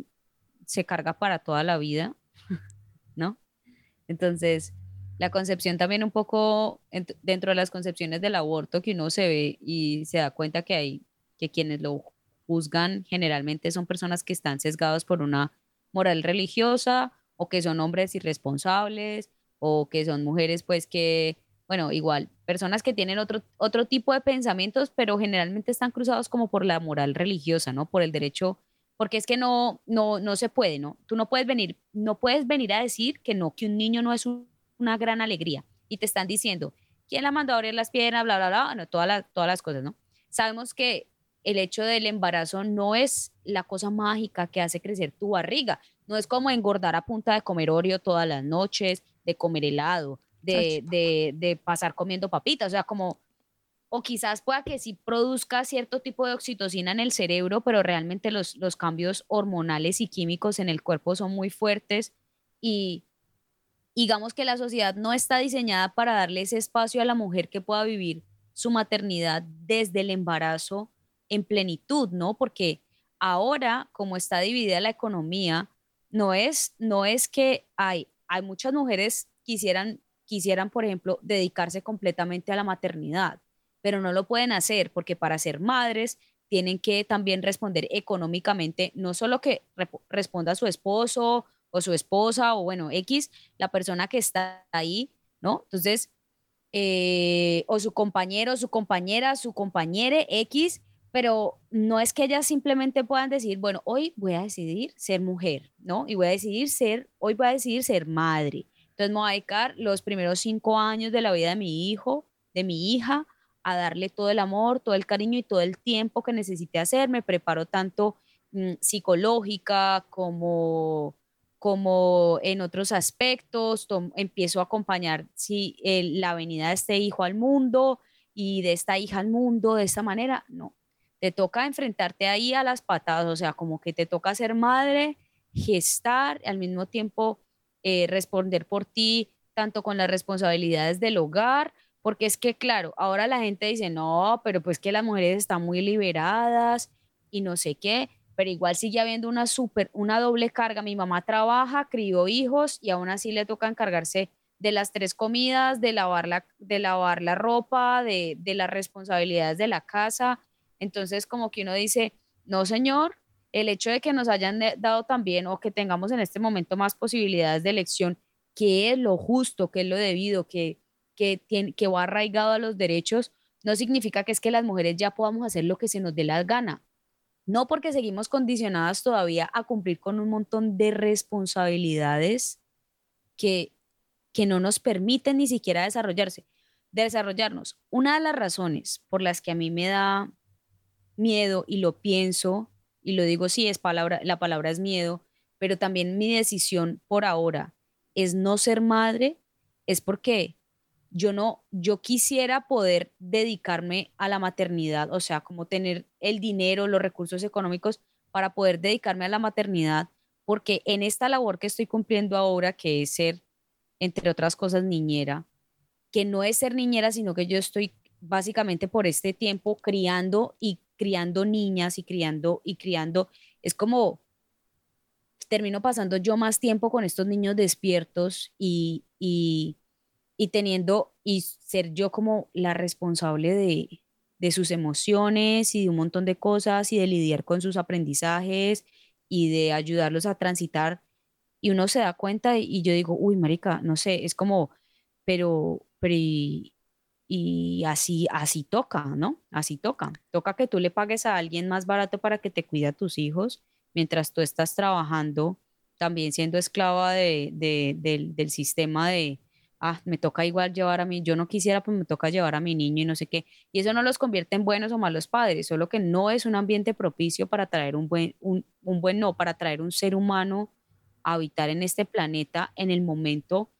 [SPEAKER 4] se carga para toda la vida, ¿no? Entonces, la concepción también un poco ent- dentro de las concepciones del aborto que uno se ve y se da cuenta que hay, que quienes lo juzgan generalmente son personas que están sesgados por una moral religiosa o que son hombres irresponsables o que son mujeres pues que, bueno, igual, personas que tienen otro, otro tipo de pensamientos, pero generalmente están cruzados como por la moral religiosa, ¿no? Por el derecho, porque es que no, no, no se puede, ¿no? Tú no puedes venir, no puedes venir a decir que no, que un niño no es un- una gran alegría y te están diciendo, ¿quién la mandó a abrir las piernas? Bla, bla, bla, bueno, todas todas las cosas, ¿no? Sabemos que el hecho del embarazo no es la cosa mágica que hace crecer tu barriga, no es como engordar a punta de comer Oreo todas las noches, de comer helado, de, de, de pasar comiendo papitas, o sea, como, o quizás pueda que sí produzca cierto tipo de oxitocina en el cerebro, pero realmente los, los cambios hormonales y químicos en el cuerpo son muy fuertes y digamos que la sociedad no está diseñada para darle ese espacio a la mujer que pueda vivir su maternidad desde el embarazo en plenitud, ¿no? Porque ahora, como está dividida la economía, no es, no es que hay, hay muchas mujeres quisieran, quisieran, por ejemplo, dedicarse completamente a la maternidad, pero no lo pueden hacer porque para ser madres tienen que también responder económicamente, no solo que responda su esposo o su esposa o bueno, X, la persona que está ahí, ¿no? Entonces, eh, o su compañero, su compañera, su compañere X, pero no es que ellas simplemente puedan decir, bueno, hoy voy a decidir ser mujer, ¿no? Y voy a decidir ser, hoy voy a decidir ser madre. Entonces me voy a dedicar los primeros cinco años de la vida de mi hijo, de mi hija, a darle todo el amor, todo el cariño y todo el tiempo que necesite hacer. Me preparo tanto mm, psicológica como como en otros aspectos, empiezo a acompañar si, la venida de este hijo al mundo y de esta hija al mundo de esta manera, no. Te toca enfrentarte ahí a las patadas, o sea, como que te toca ser madre, gestar, al mismo tiempo eh, responder por ti, tanto con las responsabilidades del hogar, porque es que, claro, ahora la gente dice, no, pero pues que las mujeres están muy liberadas y no sé qué, pero igual sigue habiendo una super, una doble carga. Mi mamá trabaja, crió hijos y aún así le toca encargarse de las tres comidas, de lavar la, de lavar la ropa, de, de las responsabilidades de la casa. Entonces, como que uno dice, no, señor, el hecho de que nos hayan dado también o que tengamos en este momento más posibilidades de elección, que es lo justo, que es lo debido, que, que, tiene, que va arraigado a los derechos, no significa que es que las mujeres ya podamos hacer lo que se nos dé la gana. No porque seguimos condicionadas todavía a cumplir con un montón de responsabilidades que, que no nos permiten ni siquiera desarrollarse, desarrollarnos. Una de las razones por las que a mí me da miedo y lo pienso y lo digo sí es palabra, la palabra es miedo, pero también mi decisión por ahora es no ser madre, es porque yo no, yo quisiera poder dedicarme a la maternidad, o sea, como tener el dinero, los recursos económicos para poder dedicarme a la maternidad, porque en esta labor que estoy cumpliendo ahora, que es ser, entre otras cosas, niñera, que no es ser niñera, sino que yo estoy básicamente por este tiempo criando y criando niñas y criando y criando, es como termino pasando yo más tiempo con estos niños despiertos y, y, y teniendo y ser yo como la responsable de, de sus emociones y de un montón de cosas y de lidiar con sus aprendizajes y de ayudarlos a transitar. Y uno se da cuenta y, yo digo, uy, marica, no sé, es como, pero, pero y, y así, así toca, ¿no? Así toca. Toca que tú le pagues a alguien más barato para que te cuide a tus hijos mientras tú estás trabajando, también siendo esclava de, de- del, del sistema de, ah, me toca igual llevar a mí, yo no quisiera, pues me toca llevar a mi niño y no sé qué. Y eso no los convierte en buenos o malos padres, solo que no es un ambiente propicio para traer un buen, un, un buen no, para traer un ser humano a habitar en este planeta en el momento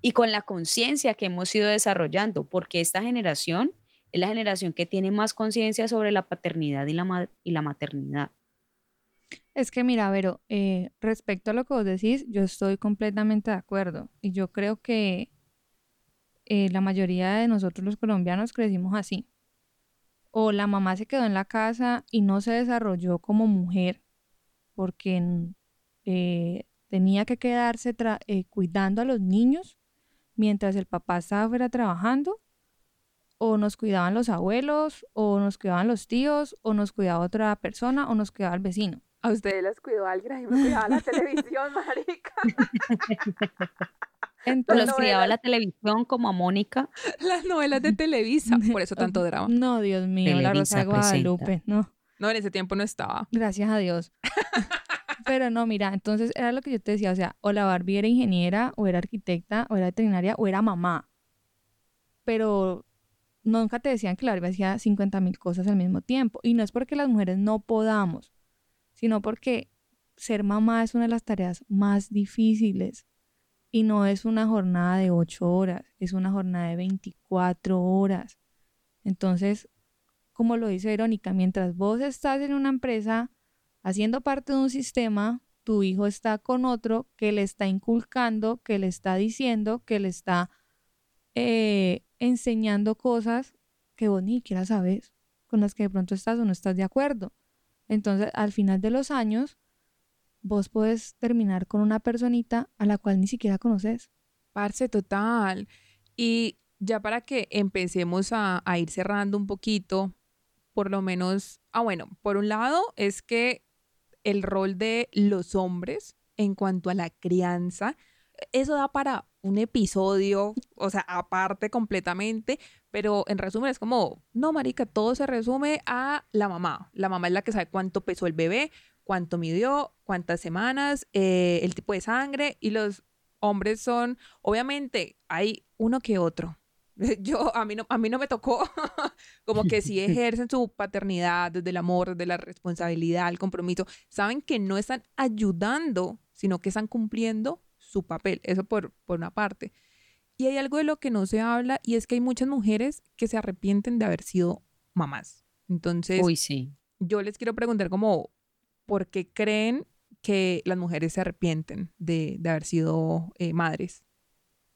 [SPEAKER 4] y con la conciencia que hemos ido desarrollando, porque esta generación es la generación que tiene más conciencia sobre la paternidad y la, y la maternidad.
[SPEAKER 5] Es que mira, Vero, eh, respecto a lo que vos decís, yo estoy completamente de acuerdo. Y yo creo que eh, la mayoría de nosotros los colombianos crecimos así. O la mamá se quedó en la casa y no se desarrolló como mujer porque mm, eh, tenía que quedarse eh, cuidando a los niños mientras el papá estaba fuera trabajando. O nos cuidaban los abuelos, o nos cuidaban los tíos, o nos cuidaba otra persona, o nos cuidaba el vecino.
[SPEAKER 2] A ustedes las cuidó alguien, a mí me cuidaba la televisión, marica.
[SPEAKER 5] Entonces,
[SPEAKER 4] Los criaba la televisión como a Mónica.
[SPEAKER 2] Las novelas de Televisa, por eso tanto drama.
[SPEAKER 5] No, Dios mío, la Rosa de
[SPEAKER 4] Televisa presenta.
[SPEAKER 5] Guadalupe, no,
[SPEAKER 2] No, en ese tiempo no estaba.
[SPEAKER 5] gracias a Dios. Pero no, mira, entonces era lo que yo te decía, o sea, o la Barbie era ingeniera, o era arquitecta, o era veterinaria, o era mamá. Pero nunca te decían que la Barbie hacía 50 mil cosas al mismo tiempo. Y no es porque las mujeres no podamos, sino porque ser mamá es una de las tareas más difíciles. Y no es una jornada de 8 horas, es una jornada de 24 horas. Entonces, como lo dice Verónica, mientras vos estás en una empresa haciendo parte de un sistema, tu hijo está con otro que le está inculcando, que le está diciendo, que le está eh, enseñando cosas que vos ni siquiera sabes, con las que de pronto estás o no estás de acuerdo. Entonces, al final de los años, vos podés terminar con una personita a la cual ni siquiera conoces.
[SPEAKER 2] Parce, total. Y ya para que empecemos a, a ir cerrando un poquito, por lo menos, ah, bueno, por un lado es que el rol de los hombres en cuanto a la crianza, eso da para un episodio, o sea, aparte completamente, pero en resumen es como, no, marica, todo se resume a la mamá. La mamá es la que sabe cuánto pesó el bebé, cuánto midió, cuántas semanas, eh, el tipo de sangre y los hombres son, obviamente, hay uno que otro. Yo, a mí no, a mí no me tocó, como que si ejercen su paternidad desde el amor, desde la responsabilidad, el compromiso, saben que no están ayudando, sino que están cumpliendo su papel. Eso por, por una parte. Y hay algo de lo que no se habla y es que hay muchas mujeres que se arrepienten de haber sido mamás. Entonces,
[SPEAKER 4] Uy, sí.
[SPEAKER 2] yo les quiero preguntar como, ¿por qué creen que las mujeres se arrepienten de, de haber sido eh, madres?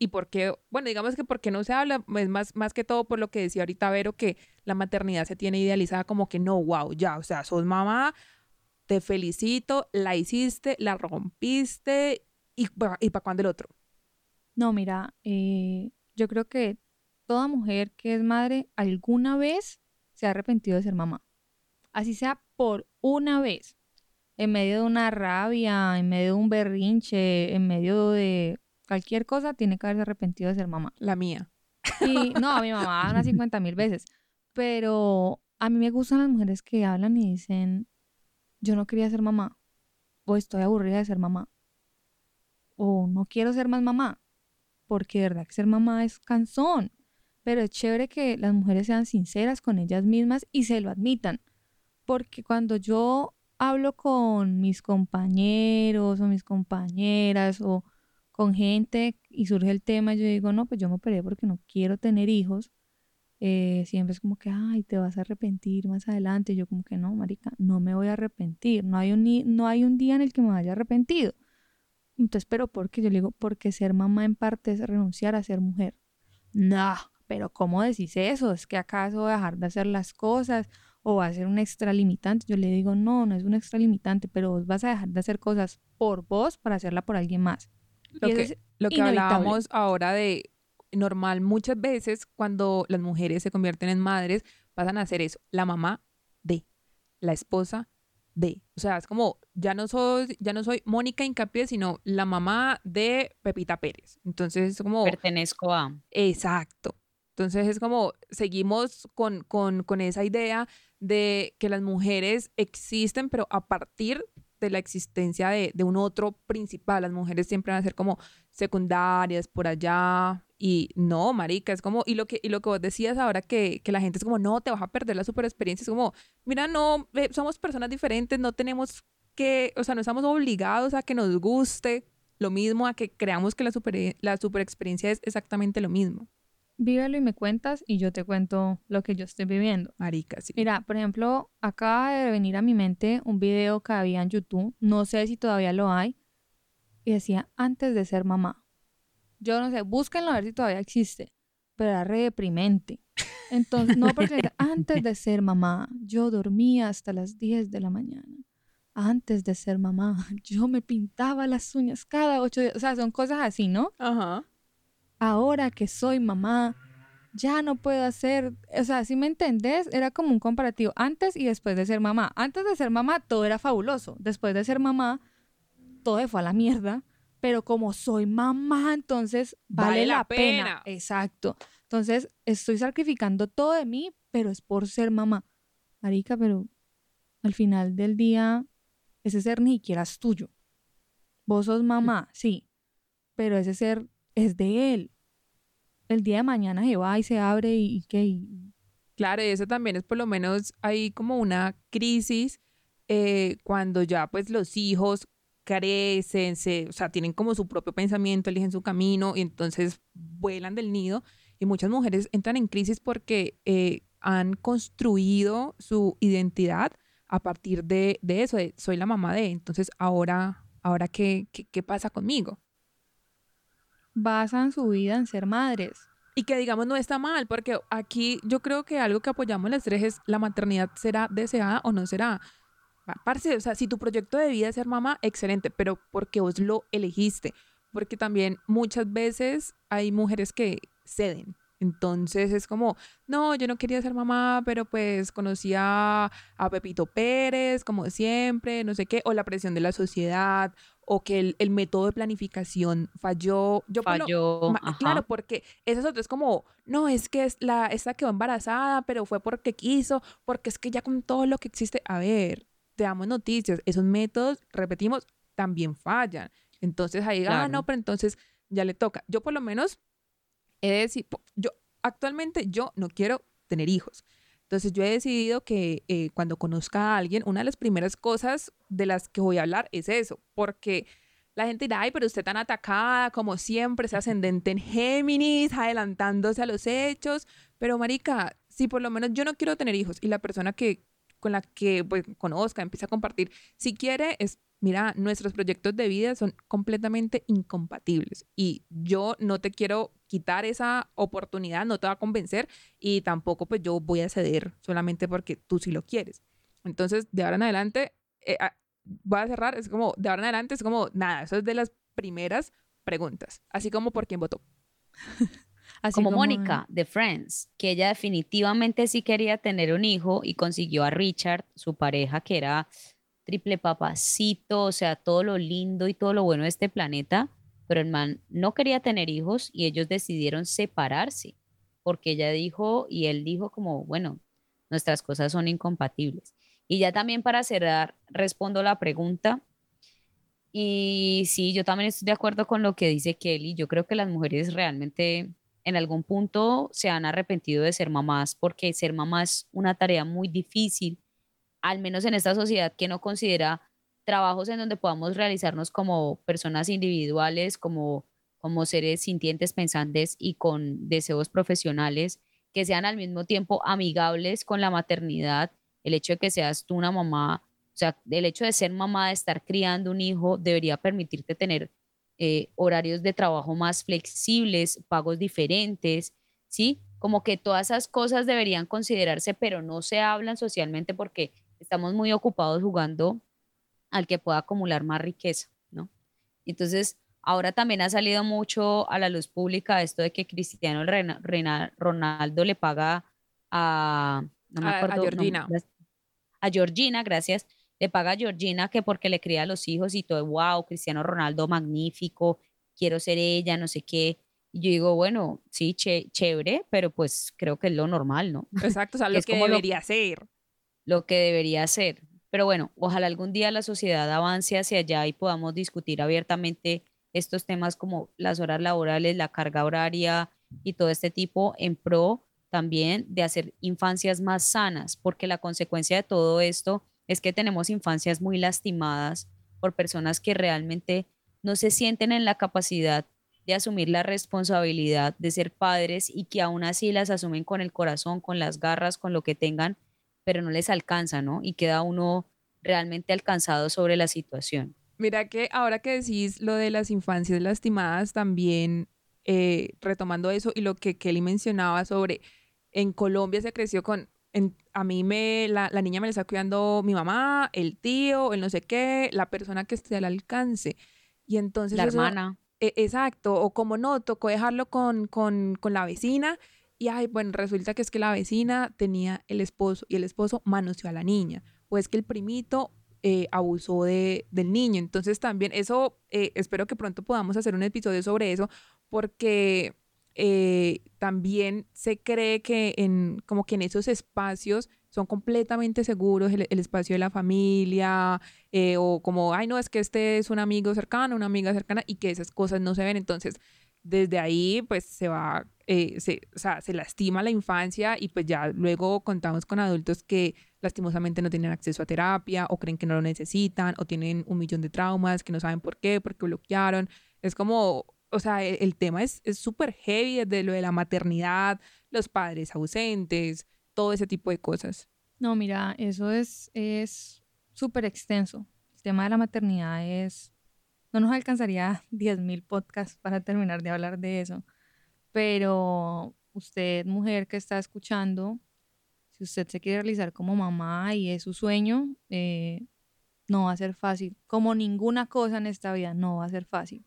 [SPEAKER 2] Y por qué, bueno, digamos que porque no se habla, es más, más que todo por lo que decía ahorita Vero, que la maternidad se tiene idealizada como que no, wow, ya, o sea, sos mamá, te felicito, la hiciste, la rompiste, y, y para cuándo el otro.
[SPEAKER 5] No, mira, eh, yo creo que toda mujer que es madre alguna vez se ha arrepentido de ser mamá. Así sea por una vez. En medio de una rabia, en medio de un berrinche, en medio de cualquier cosa, tiene que haberse arrepentido de ser mamá.
[SPEAKER 2] La mía.
[SPEAKER 5] Y no, a mi mamá unas 50 mil veces. Pero a mí me gustan las mujeres que hablan y dicen, yo no quería ser mamá. O estoy aburrida de ser mamá. O no quiero ser más mamá. Porque de verdad que ser mamá es cansón. Pero es chévere que las mujeres sean sinceras con ellas mismas y se lo admitan. Porque cuando yo hablo con mis compañeros o mis compañeras o con gente y surge el tema, yo digo, no, pues yo me operé porque no quiero tener hijos. Eh, siempre es como que, ay, te vas a arrepentir más adelante. Yo como que no, marica, no me voy a arrepentir. No hay un, no hay un día en el que me haya arrepentido. Entonces, pero ¿por qué? Yo le digo, porque ser mamá en parte es renunciar a ser mujer. No, pero ¿cómo decís eso? ¿Es que acaso dejar de hacer las cosas o va a ser un extralimitante? Yo le digo, no, no es un extralimitante, pero vos vas a dejar de hacer cosas por vos para hacerla por alguien más.
[SPEAKER 2] Lo
[SPEAKER 5] Y
[SPEAKER 2] que,
[SPEAKER 5] es
[SPEAKER 2] lo que
[SPEAKER 5] inevitable.
[SPEAKER 2] hablábamos ahora de normal, muchas veces cuando las mujeres se convierten en madres, pasan a ser eso, la mamá de, la esposa de. O sea, es como, ya no soy, ya no soy Mónica Incapié, sino la mamá de Pepita Pérez. Entonces es como,
[SPEAKER 4] Pertenezco a.
[SPEAKER 2] Exacto. Entonces es como seguimos con, con, con esa idea de que las mujeres existen, pero a partir de la existencia de, de un otro principal. Las mujeres siempre van a ser como secundarias por allá. Y no, marica, es como, y lo que, y lo que vos decías ahora que, que la gente es como, no, te vas a perder la super experiencia, es como, mira, no, somos personas diferentes, no tenemos que, o sea, no estamos obligados a que nos guste lo mismo, a que creamos que la super, la super experiencia es exactamente lo mismo.
[SPEAKER 5] Vívelo y me cuentas y yo te cuento lo que yo estoy viviendo.
[SPEAKER 2] Marica, sí.
[SPEAKER 5] Mira, por ejemplo, acaba de venir a mi mente un video que había en YouTube, no sé si todavía lo hay, y decía antes de ser mamá. Yo no sé, búsquenlo a ver si todavía existe, pero era re deprimente. Entonces, no, porque antes de ser mamá, yo dormía hasta las 10 de la mañana. Antes de ser mamá, yo me pintaba las uñas cada ocho días. O sea, son cosas así, ¿no?
[SPEAKER 2] Ajá.
[SPEAKER 5] Ahora que soy mamá, ya no puedo hacer, o sea, si me entendés, era como un comparativo antes y después de ser mamá. Antes de ser mamá todo era fabuloso, después de ser mamá todo se fue a la mierda, pero como soy mamá, entonces vale,
[SPEAKER 2] Vale la
[SPEAKER 5] la pena.
[SPEAKER 2] pena.
[SPEAKER 5] Exacto. Entonces, estoy sacrificando todo de mí, pero es por ser mamá. Marica, pero al final del día ese ser ni siquiera es tuyo. Vos sos mamá, sí, pero ese ser es de él. El día de mañana se va y se abre y, y qué. y-
[SPEAKER 2] Claro, eso también es por lo menos hay como una crisis eh, cuando ya pues los hijos crecen, se, o sea, tienen como su propio pensamiento, eligen su camino y entonces vuelan del nido y muchas mujeres entran en crisis porque eh, han construido su identidad a partir de, de eso, soy la mamá de, entonces ahora, ahora qué, qué, qué pasa conmigo.
[SPEAKER 5] Basan su vida en ser madres.
[SPEAKER 2] Y que digamos no está mal, porque aquí yo creo que algo que apoyamos las tres es la maternidad será deseada o no será. Pa- Parce, o sea, si tu proyecto de vida es ser mamá, excelente, pero porque vos lo elegiste. Porque también muchas veces hay mujeres que ceden. Entonces es como, no, yo no quería ser mamá, pero pues conocí a, a Pepito Pérez, como siempre, no sé qué, o la presión de la sociedad, o que el, el método de planificación falló. Yo por lo-
[SPEAKER 4] Falló.
[SPEAKER 2] Claro, porque esa es otra, es como, no, es que es la, esta quedó embarazada, pero fue porque quiso, porque es que ya con todo lo que existe, a ver, te damos noticias, esos métodos, repetimos, también fallan. Entonces ahí, ah,
[SPEAKER 4] Claro.
[SPEAKER 2] no, pero entonces ya le toca. Yo por lo menos he decidido, yo actualmente yo no quiero tener hijos. Entonces yo he decidido que eh, cuando conozca a alguien, una de las primeras cosas de las que voy a hablar es eso, porque la gente dirá, ay, pero usted tan atacada, como siempre, ese ascendente en Géminis, adelantándose a los hechos, pero marica, si por lo menos yo no quiero tener hijos y la persona que con la que pues, conozca, empieza a compartir, si quiere, es, mira, nuestros proyectos de vida son completamente incompatibles y yo no te quiero quitar esa oportunidad, no te va a convencer y tampoco pues yo voy a ceder solamente porque tú sí lo quieres. Entonces, de ahora en adelante, eh, ah, voy a cerrar, es como, de ahora en adelante es como, nada, eso es de las primeras preguntas, así como por quién votó.
[SPEAKER 5] Así
[SPEAKER 4] como Mónica de Friends, que ella definitivamente sí quería tener un hijo y consiguió a Richard, su pareja, que era triple papacito, o sea, todo lo lindo y todo lo bueno de este planeta, pero el man no quería tener hijos y ellos decidieron separarse, porque ella dijo y él dijo como, bueno, nuestras cosas son incompatibles. Y ya también para cerrar, respondo la pregunta. Y sí, yo también estoy de acuerdo con lo que dice Kelly. Yo creo que las mujeres realmente en algún punto se han arrepentido de ser mamás porque ser mamá es una tarea muy difícil, al menos en esta sociedad que no considera trabajos en donde podamos realizarnos como personas individuales, como, como seres sintientes, pensantes y con deseos profesionales que sean al mismo tiempo amigables con la maternidad, el hecho de que seas tú una mamá, o sea, el hecho de ser mamá, de estar criando un hijo, debería permitirte tener eh, horarios de trabajo más flexibles, pagos diferentes, ¿sí? Como que todas esas cosas deberían considerarse, pero no se hablan socialmente porque estamos muy ocupados jugando al que pueda acumular más riqueza, ¿no? Entonces, ahora también ha salido mucho a la luz pública esto de que Cristiano Rena- Rena- Ronaldo le paga a, no me
[SPEAKER 2] A- a
[SPEAKER 4] acuerdo, no,
[SPEAKER 2] Georgina.
[SPEAKER 4] a Georgina, gracias, le paga a Georgina que porque le cría a los hijos y todo, wow, Cristiano Ronaldo magnífico, quiero ser ella, no sé qué. Y yo digo, bueno, sí, ché- chévere, pero pues creo que es lo normal, ¿no?
[SPEAKER 2] Exacto, o sea, lo
[SPEAKER 4] es
[SPEAKER 2] que
[SPEAKER 4] como lo-
[SPEAKER 2] debería ser.
[SPEAKER 4] lo que debería ser. Pero bueno, ojalá algún día la sociedad avance hacia allá y podamos discutir abiertamente estos temas como las horas laborales, la carga horaria y todo este tipo en pro también de hacer infancias más sanas, porque la consecuencia de todo esto es que tenemos infancias muy lastimadas por personas que realmente no se sienten en la capacidad de asumir la responsabilidad de ser padres y que aún así las asumen con el corazón, con las garras, con lo que tengan, pero no les alcanza, ¿no? Y queda uno realmente alcanzado sobre la situación.
[SPEAKER 2] Mira que ahora que decís lo de las infancias lastimadas, también eh, retomando eso y lo que Kelly mencionaba sobre en Colombia se creció con, en- a mí me, la, la niña me la está cuidando mi mamá, el tío, el no sé qué, la persona que esté al alcance. Y entonces
[SPEAKER 4] la
[SPEAKER 2] eso-
[SPEAKER 4] hermana,
[SPEAKER 2] e- exacto, o como no, tocó dejarlo con, con, con la vecina y ay, bueno, resulta que es que la vecina tenía el esposo y el esposo manoseó a la niña, pues que el primito eh, abusó de, del niño. Entonces también eso, eh, espero que pronto podamos hacer un episodio sobre eso, porque eh, también se cree que en, como que en esos espacios son completamente seguros, el, espacio de la familia, eh, o como, ay, no, es que este es un amigo cercano, una amiga cercana, y que esas cosas no se ven. Entonces, desde ahí, pues se va, eh, se, o sea, se lastima la infancia y pues ya luego contamos con adultos que lastimosamente no tienen acceso a terapia o creen que no lo necesitan o tienen un millón de traumas que no saben por qué, porque bloquearon. Es como, o sea, el, el tema es es súper heavy desde lo de la maternidad, los padres ausentes, todo ese tipo de cosas.
[SPEAKER 5] No, mira, eso es es súper extenso. El tema de la maternidad es... No nos alcanzaría 10.000 podcasts para terminar de hablar de eso. Pero usted, mujer que está escuchando, si usted se quiere realizar como mamá y es su sueño, eh, no va a ser fácil. Como ninguna cosa en esta vida, no va a ser fácil.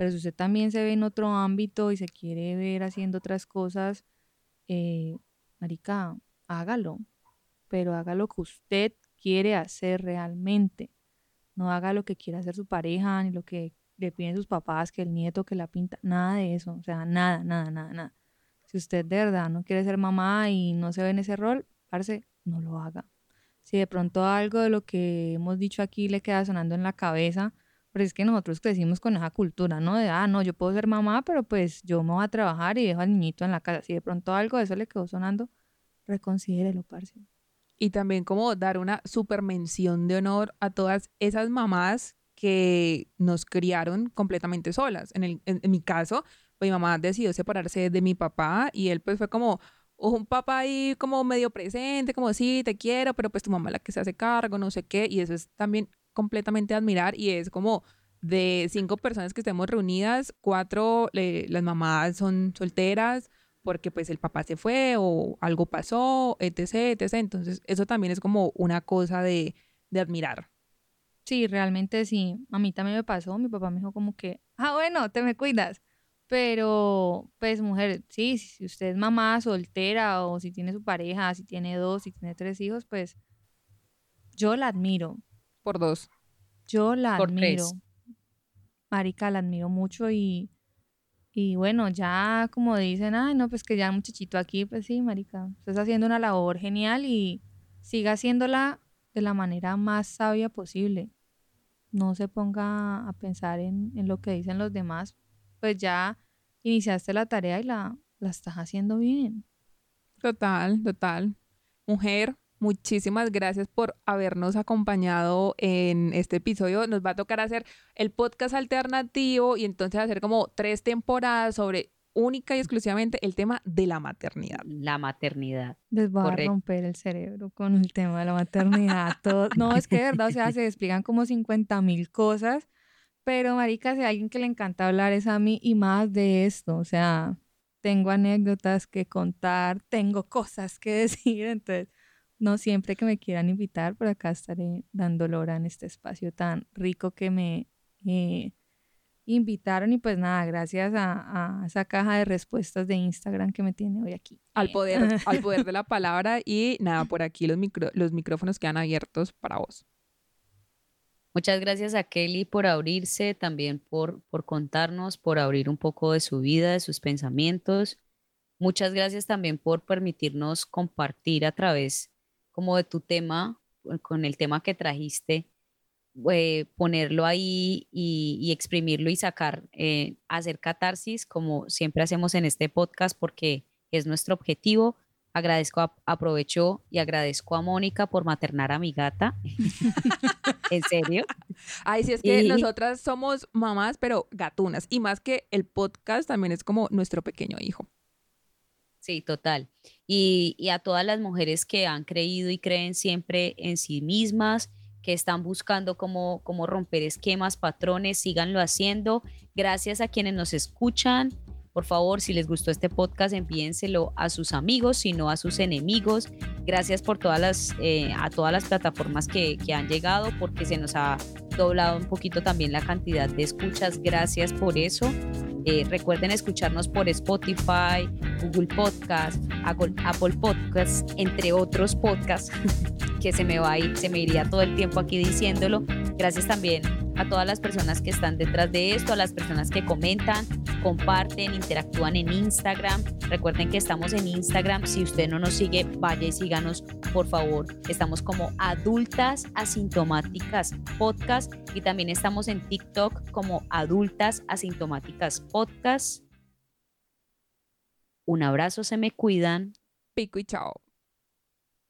[SPEAKER 5] Pero si usted también se ve en otro ámbito y se quiere ver haciendo otras cosas, eh, marica, hágalo. Pero haga lo que usted quiere hacer realmente. No haga lo que quiera hacer su pareja, ni lo que le piden sus papás, que el nieto, que la pinta, nada de eso. O sea, nada, nada, nada, nada. Si usted de verdad no quiere ser mamá y no se ve en ese rol, parce, no lo haga. Si de pronto algo de lo que hemos dicho aquí le queda sonando en la cabeza, pero es que nosotros crecimos con esa cultura, ¿no? De, ah, no, yo puedo ser mamá, pero pues yo me voy a trabajar y dejo al niñito en la casa. Si de pronto algo de eso le quedó sonando, reconsidérelo, parce.
[SPEAKER 2] Y también como dar una super mención de honor a todas esas mamás que nos criaron completamente solas. En, el, en, en mi caso, mi mamá decidió separarse de mi papá y él pues fue como un papá ahí como medio presente, como sí, te quiero, pero pues tu mamá es la que se hace cargo, no sé qué, y eso es también completamente admirar y es como de cinco personas que estemos reunidas, cuatro, le- las mamás son solteras porque pues el papá se fue o algo pasó, etc., etc. Entonces eso también es como una cosa de, de admirar.
[SPEAKER 5] Sí, realmente sí. A mí también me pasó. Mi papá me dijo como que, ah, bueno, te me cuidas. Pero, pues, mujer, sí, si usted es mamá soltera o si tiene su pareja, si tiene dos, si tiene tres hijos, pues, yo la admiro.
[SPEAKER 2] Por dos.
[SPEAKER 5] Yo la
[SPEAKER 4] Por
[SPEAKER 5] admiro.
[SPEAKER 4] tres.
[SPEAKER 5] Marica, la admiro mucho y, y bueno, ya como dicen, ay, no, pues que ya el muchachito aquí, pues sí, marica, usted está haciendo una labor genial y siga haciéndola de la manera más sabia posible. No se ponga a pensar en, en lo que dicen los demás, pues ya iniciaste la tarea y la, la estás haciendo bien.
[SPEAKER 2] Total, total. Mujer, muchísimas gracias por habernos acompañado en este episodio. Nos va a tocar hacer el podcast alternativo y entonces hacer como tres temporadas sobre única y exclusivamente el tema de la maternidad.
[SPEAKER 4] La maternidad.
[SPEAKER 5] Les va a romper el cerebro con el tema de la maternidad. todo. No, es que de verdad, o sea, se explican como 50 mil cosas, pero marica, si hay alguien que le encanta hablar es a mí y más de esto, o sea, tengo anécdotas que contar, tengo cosas que decir, entonces, no siempre que me quieran invitar, por acá estaré dando lora en este espacio tan rico que me eh, invitaron y pues nada, gracias a, a esa caja de respuestas de Instagram que me tiene hoy aquí.
[SPEAKER 2] Al poder, al poder de la palabra y nada, por aquí los, micro- los micrófonos quedan abiertos para vos.
[SPEAKER 4] Muchas gracias a Kelly por abrirse, también por, por contarnos, por abrir un poco de su vida, de sus pensamientos. Muchas gracias también por permitirnos compartir a través como de tu tema, eh, con el tema que trajiste, eh, ponerlo ahí y, y exprimirlo y sacar, eh, hacer catarsis, como siempre hacemos en este podcast, porque es nuestro objetivo. Agradezco, a- aprovecho y agradezco a Mónica por maternar a mi gata. en serio.
[SPEAKER 2] Ay, sí, es que
[SPEAKER 4] Y-
[SPEAKER 2] nosotras somos mamás, pero gatunas. Y más que el podcast también es como nuestro pequeño hijo.
[SPEAKER 4] Sí, total. Y, y a todas las mujeres que han creído y creen siempre en sí mismas, que están buscando cómo, cómo romper esquemas, patrones, síganlo haciendo. Gracias a quienes nos escuchan. Por favor, si les gustó este podcast, envíenselo a sus amigos, si no a sus enemigos. Gracias por todas las, eh, a todas las plataformas que, que han llegado, porque se nos ha doblado un poquito también la cantidad de escuchas. Gracias por eso. Eh, recuerden escucharnos por Spotify, Google Podcast, Apple Podcast, entre otros podcasts que se me va a ir, se me iría todo el tiempo aquí diciéndolo. Gracias también a todas las personas que están detrás de esto, a las personas que comentan, comparten, interactúan en Instagram. Recuerden que estamos en Instagram. Si usted no nos sigue, vaya y síganos, por favor. Estamos como adultas asintomáticas podcast y también estamos en TikTok como adultas asintomáticas podcast. Un abrazo, se me cuidan.
[SPEAKER 2] Pico y chao.